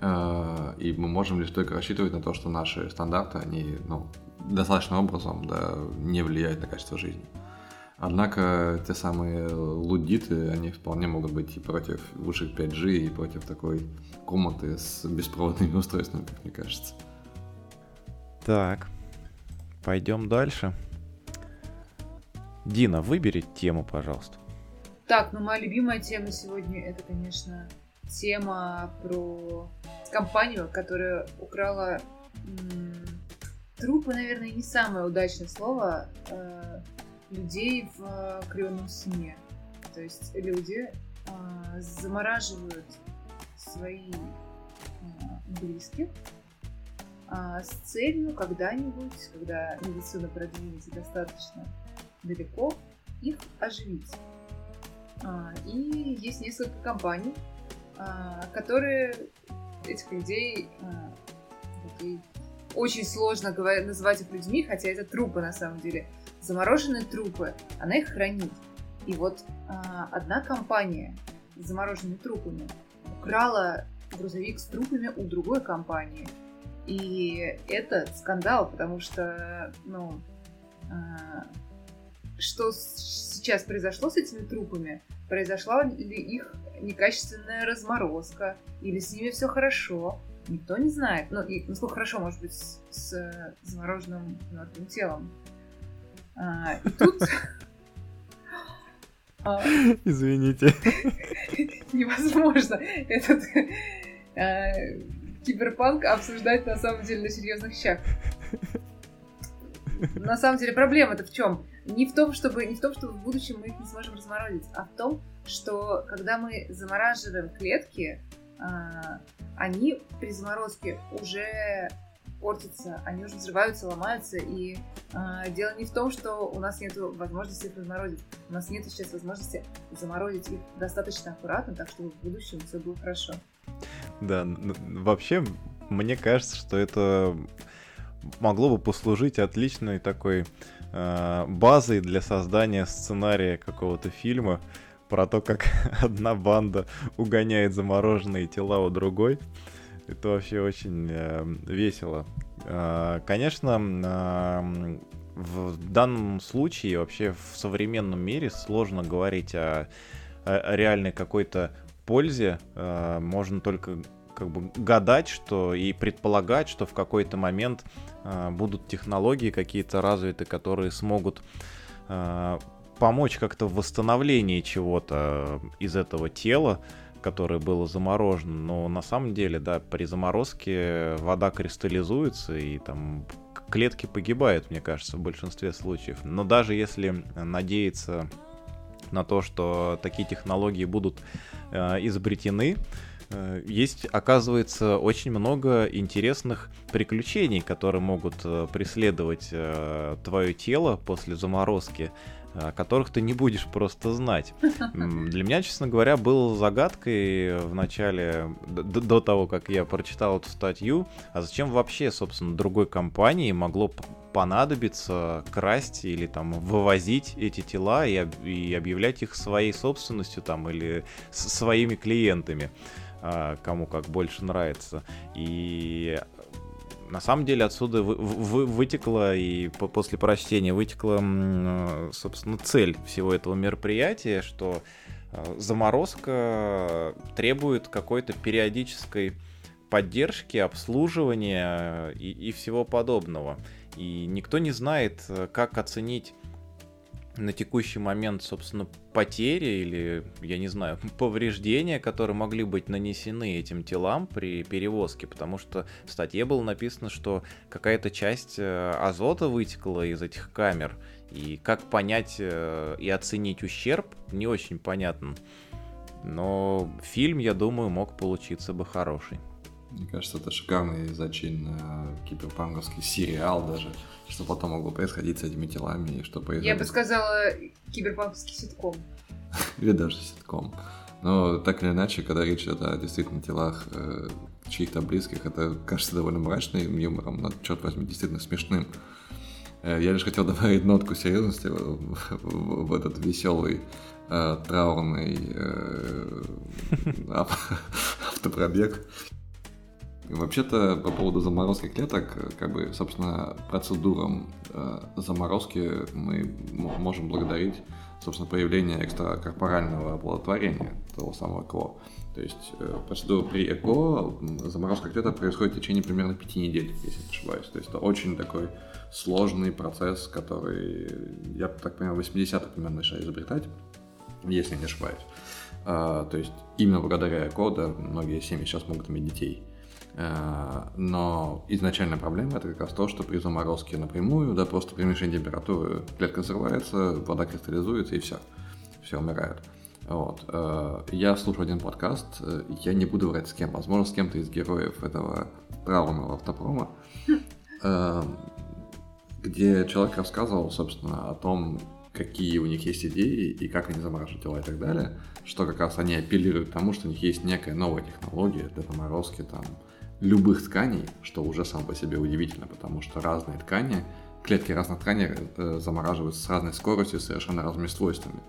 Э, и мы можем лишь только рассчитывать на то, что наши стандарты, они ну, достаточным образом да, не влияют на качество жизни. Однако те самые лудиты, они вполне могут быть и против вышек 5G, и против такой комнаты с беспроводными устройствами, как мне кажется. Так, пойдем дальше. Дина, выбери тему, пожалуйста. Так, ну моя любимая тема сегодня это, конечно, тема про компанию, которая украла трупы, наверное, не самое удачное слово, э, людей в э, крионом сне. То есть люди э, замораживают свои э, близких э, с целью когда-нибудь, когда медицина продвинется достаточно далеко, их оживить. А, и есть несколько компаний, которые этих людей а, очень сложно называть их людьми, хотя это трупы на самом деле. Замороженные трупы, она их хранит. И вот одна компания с замороженными трупами украла грузовик с трупами у другой компании. И это скандал, потому что, ну, что сейчас произошло с этими трупами, произошла ли их некачественная разморозка, или с ними все хорошо, никто не знает. Ну, и насколько хорошо может быть с, с замороженным мертвым телом. А, и тут... А, Извините. Невозможно этот а, киберпанк обсуждать на самом деле на серьезных щах. На самом деле проблема-то в чем? Не в том, чтобы не в том, что в будущем мы их не сможем разморозить, а в том, что когда мы замораживаем клетки, а, они при заморозке уже портятся, они уже взрываются, ломаются, и э, дело не в том, что у нас нет возможности их разморозить, у нас нет сейчас возможности заморозить их достаточно аккуратно, так чтобы в будущем все было хорошо. Да, вообще, мне кажется, что это могло бы послужить отличной такой базой для создания сценария какого-то фильма про то, как одна банда угоняет замороженные тела у другой. Это вообще очень э, весело. Э, конечно, э, в данном случае вообще в современном мире сложно говорить о, о реальной какой-то пользе. Э, можно только как бы гадать, что и предполагать, что в какой-то момент э, будут технологии какие-то развиты, которые смогут э, помочь как-то в восстановлении чего-то из этого тела, которое было заморожено. Но на самом деле, да, при заморозке вода кристаллизуется и там клетки погибают, мне кажется, в большинстве случаев. Но даже если надеяться на то, что такие технологии будут э, изобретены, есть, оказывается, очень много интересных приключений, которые могут э, преследовать э, твое тело после заморозки о которых ты не будешь просто знать. Для меня, честно говоря, было загадкой в начале, до, того, как я прочитал эту статью, а зачем вообще, собственно, другой компании могло понадобиться красть или там вывозить эти тела и, и объявлять их своей собственностью там или своими клиентами. А, кому как больше нравится. И на самом деле отсюда вы, вы, вытекла и по, после прочтения вытекла, собственно, цель всего этого мероприятия, что а, заморозка требует какой-то периодической поддержки, обслуживания и, и всего подобного. И никто не знает, как оценить на текущий момент, собственно, потери или, я не знаю, повреждения, которые могли быть нанесены этим телам при перевозке, потому что в статье было написано, что какая-то часть э, азота вытекла из этих камер, и как понять э, и оценить ущерб, не очень понятно. Но фильм, я думаю, мог получиться бы хороший. Мне кажется, это шикарный зачин на киберпанковский сериал даже, что потом могло происходить с этими телами, и что Я бы сказала, киберпанковский ситком. Или даже ситком. Но так или иначе, когда речь идет о действительно телах э, чьих-то близких, это кажется довольно мрачным юмором, но, черт возьми, действительно смешным. Э, я лишь хотел добавить нотку серьезности в, в, в этот веселый, э, траурный э, автопробег. Вообще-то, по поводу заморозки клеток, как бы, собственно, процедурам э, заморозки мы можем благодарить собственно, появление экстракорпорального оплодотворения, того самого ЭКО. То есть э, процедура при ЭКО, заморозка клеток происходит в течение примерно пяти недель, если не ошибаюсь. То есть это очень такой сложный процесс, который, я так понимаю, в 80-х примерно начали изобретать, если не ошибаюсь. А, то есть именно благодаря ЭКО, да, многие семьи сейчас могут иметь детей. Э, но изначальная проблема это как раз то, что при заморозке напрямую, да, просто при уменьшении температуры клетка взрывается, вода кристаллизуется и все, все умирает. Вот. Э, я слушаю один подкаст, э, я не буду врать с кем, возможно, с кем-то из героев этого травмного автопрома, где человек рассказывал, собственно, о том, какие у них есть идеи и как они замораживают тела и так далее, что как раз они апеллируют к тому, что у них есть некая новая технология для заморозки там любых тканей, что уже сам по себе удивительно, потому что разные ткани, клетки разных тканей э, замораживаются с разной скоростью, совершенно разными свойствами.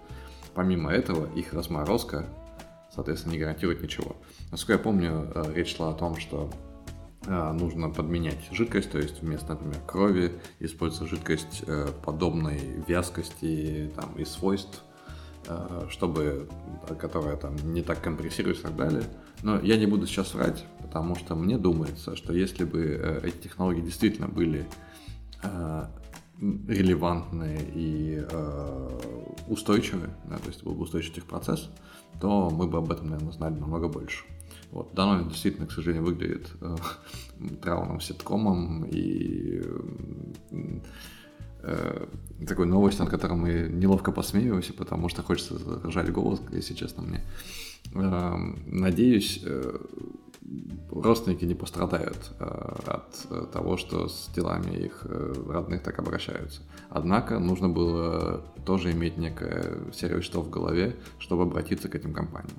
Помимо этого, их разморозка, соответственно, не гарантирует ничего. Насколько я помню, э, речь шла о том, что э, нужно подменять жидкость, то есть вместо, например, крови используется жидкость подобной вязкости там, и свойств, чтобы, которая там не так компрессируется и так далее. Но я не буду сейчас врать, потому что мне думается, что если бы э, эти технологии действительно были э, релевантны и э, устойчивы, да, то есть был бы устойчивый техпроцесс, то мы бы об этом, наверное, знали намного больше. Вот. Данный действительно, к сожалению, выглядит э, травным ситкомом и э, такой новостью, над которой мы неловко посмеиваемся, потому что хочется зажать голос, если честно мне. Эм, надеюсь, э, родственники не пострадают э, от э, того, что с делами их родных так обращаются. Однако нужно было тоже иметь некое серию в голове, чтобы обратиться к этим компаниям.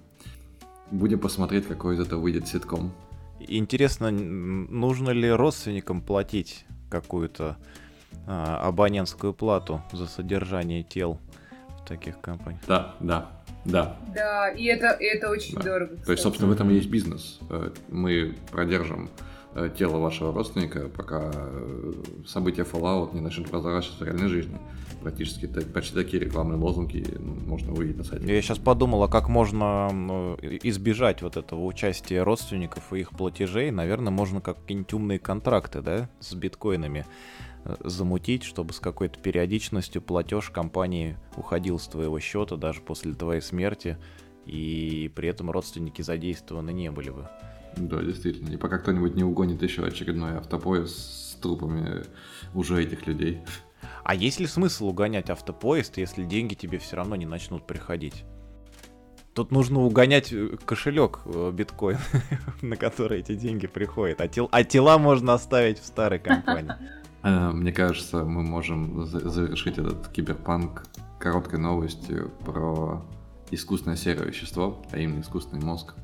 Будем посмотреть, какой из этого выйдет ситком. Интересно, нужно ли родственникам платить какую-то а, абонентскую плату за содержание тел в таких компаниях? Да, да. Да. Да, и это, и это очень да. дорого. Кстати. То есть, собственно, в этом и есть бизнес. Э, мы продержим э, тело вашего родственника, пока э, события Fallout не начнут разворачиваться в реальной жизни. Практически почти такие рекламные лозунги можно увидеть на сайте. Я сейчас подумал, а как можно избежать вот этого участия родственников и их платежей? Наверное, можно какие-нибудь умные контракты, да, с биткоинами замутить, чтобы с какой-то периодичностью платеж компании уходил с твоего счета даже после твоей смерти, и при этом родственники задействованы не были бы. Да, действительно. И пока кто-нибудь не угонит еще очередной автопоезд с трупами уже этих людей. А есть ли смысл угонять автопоезд, если деньги тебе все равно не начнут приходить? Тут нужно угонять э, кошелек э, биткоин, на который эти деньги приходят. А, тел, а тела можно оставить в старой компании. Э, мне кажется, мы можем завершить этот киберпанк короткой новостью про искусственное серое вещество, а именно искусственный мозг,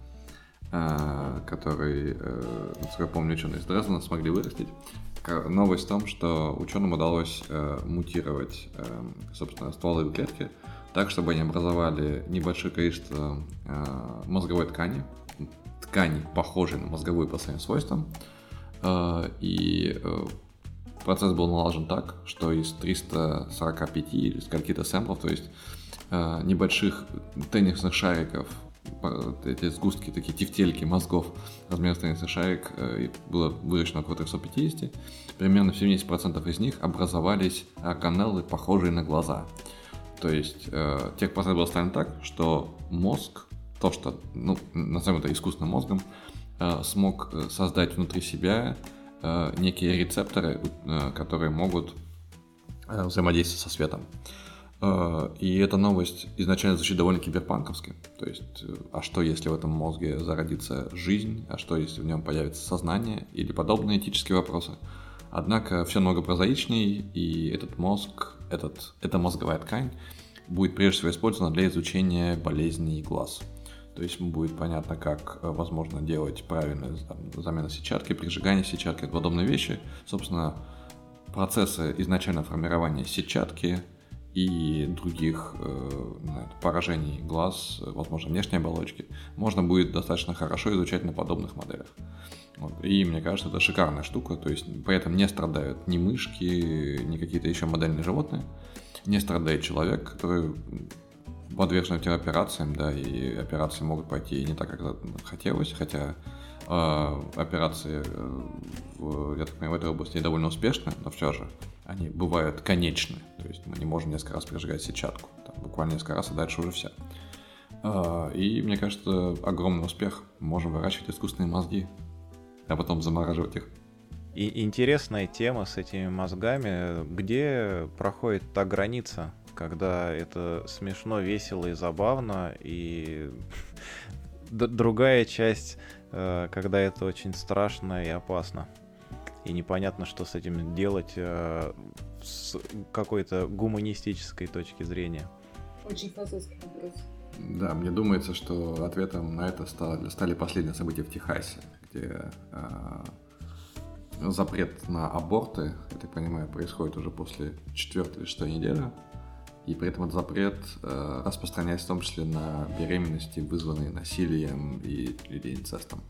э, который, э, насколько я помню, ученые из Дрездена смогли вырастить. Новость в том, что ученым удалось мутировать, собственно, стволовые клетки так, чтобы они образовали небольшое количество мозговой ткани, ткани, похожей на мозговую по своим свойствам, и процесс был налажен так, что из 345 или скольки-то сэмплов, то есть э, небольших теннисных шариков, эти сгустки, такие тефтельки мозгов размером с теннисный шарик э, было выращено около 350. Примерно 70% из них образовались органеллы, похожие на глаза. То есть э, техпроцесс был устроен так, что мозг, то, что, ну, назовем это искусственным мозгом, э, смог создать внутри себя некие рецепторы, э, которые могут э, взаимодействовать со светом. Э, и эта новость изначально звучит довольно киберпанковски. То есть, э, а что если в этом мозге зародится жизнь, а что если в нем появится сознание или подобные этические вопросы. Однако все много прозаичнее, и этот мозг, этот, эта мозговая ткань будет прежде всего использована для изучения болезней глаз. То есть будет понятно, как э, возможно делать правильную замену сетчатки, прижигание сетчатки, подобные вещи. Собственно, процессы изначально формирования сетчатки и других э, поражений глаз, возможно, внешней оболочки, можно будет достаточно хорошо изучать на подобных моделях. Вот. И мне кажется, это шикарная штука, то есть при этом не страдают ни мышки, ни какие-то еще модельные животные, не страдает человек, который подвержен этим операциям, да, и операции могут пойти не так, как хотелось, хотя э, операции, э, в, я так понимаю, в этой области довольно успешны, но все же они бывают конечны, то есть мы не можем несколько раз прижигать сетчатку, там, буквально несколько раз, а дальше уже все. Э, и мне кажется, огромный успех. Можем выращивать искусственные мозги, а потом замораживать их. И интересная тема с этими мозгами, где проходит та граница, когда это смешно, весело и забавно, и другая часть, э, когда это очень страшно и опасно. И непонятно, что с этим делать э, с какой-то гуманистической точки зрения. Очень философский вопрос. Да, мне думается, что ответом на это стали, стали последние события в Техасе, где э, запрет на аборты, я так понимаю, происходит уже после четвертой или шестой недели. И при этом этот запрет э, распространяется в том числе на беременности, вызванные насилием и, или инцестом.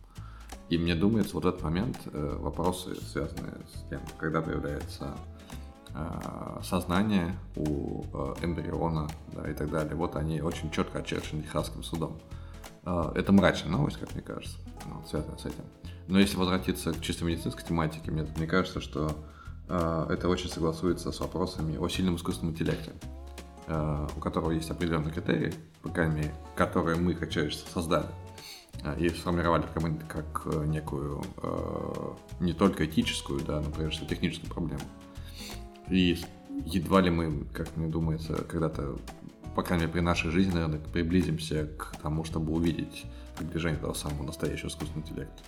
И мне думается, вот этот момент, э, вопросы, связанные с тем, когда появляется э, сознание у э, эмбриона да, и так далее, вот они очень четко очерчены Техасским судом. Э, это мрачная новость, как мне кажется, ну, связанная с этим. Но если возвратиться к чисто медицинской тематике, мне, мне кажется, что э, это очень согласуется с вопросами о сильном искусственном интеллекте. Э, у которого есть определенные критерии, по крайней мере, которые мы, человечество, создали э, и сформировали как, как э, некую не только этическую, да, но прежде всего техническую проблему. И едва ли мы, как мне думается, когда-то, по крайней мере, при нашей жизни, наверное, приблизимся к тому, чтобы увидеть приближение того самого настоящего искусственного интеллекта.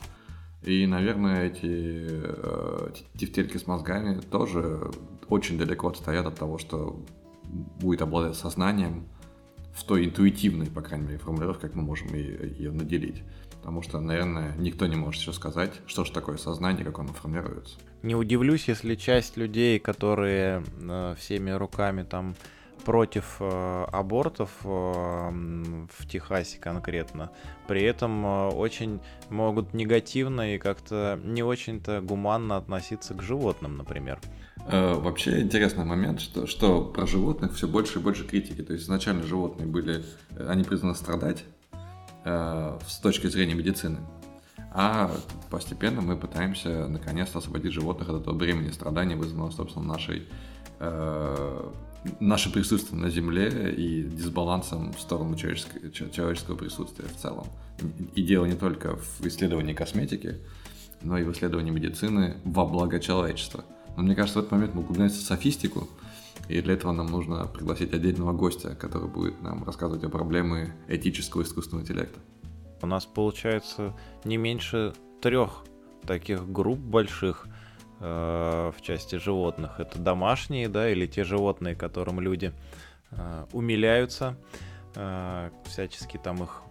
И, наверное, эти э, тефтельки с мозгами тоже очень далеко отстоят от того, что будет обладать сознанием в той интуитивной, по крайней мере, формулировке, как мы можем ее, наделить. Потому что, наверное, никто не может еще сказать, что же такое сознание, как оно формируется. Не удивлюсь, если часть людей, которые э, всеми руками там против э, абортов э, в Техасе конкретно, при этом очень могут негативно и как-то не очень-то гуманно относиться к животным, например. Э, вообще интересный момент, что, что про животных все больше и больше критики. То есть изначально животные были, э, они признаны страдать э, с точки зрения медицины. А постепенно мы пытаемся наконец-то освободить животных от этого бремени страданий, вызванного, собственно, нашей, э, наше присутствие на Земле и дисбалансом в сторону человеческого, человеческого присутствия в целом. И дело не только в исследовании косметики, но и в исследовании медицины во благо человечества – но мне кажется, в этот момент мы углубляемся в софистику, и для этого нам нужно пригласить отдельного гостя, который будет нам рассказывать о проблеме этического искусственного интеллекта. У нас получается не меньше трех таких групп больших э, в части животных. Это домашние, да, или те животные, которым люди э, умиляются, э, всячески там их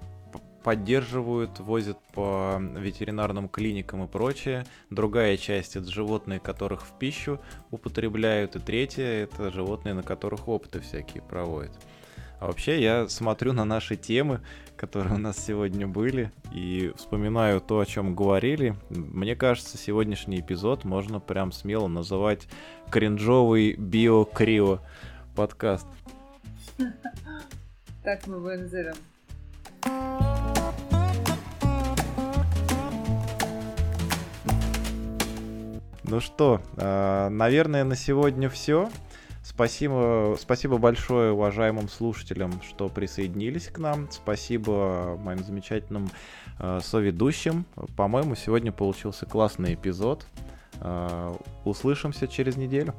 поддерживают, возят по ветеринарным клиникам и прочее. Другая часть это животные, которых в пищу употребляют. И третья это животные, на которых опыты всякие проводят. А вообще я смотрю на наши темы, которые у нас сегодня были, и вспоминаю то, о чем говорили. Мне кажется, сегодняшний эпизод можно прям смело называть кринжовый био-крио подкаст. Так мы его назовем. Ну что, а, наверное, на сегодня все. Спасибо, спасибо большое уважаемым слушателям, что присоединились к нам. Спасибо моим замечательным э, соведущим. По-моему, сегодня получился классный эпизод. Э, услышимся через неделю.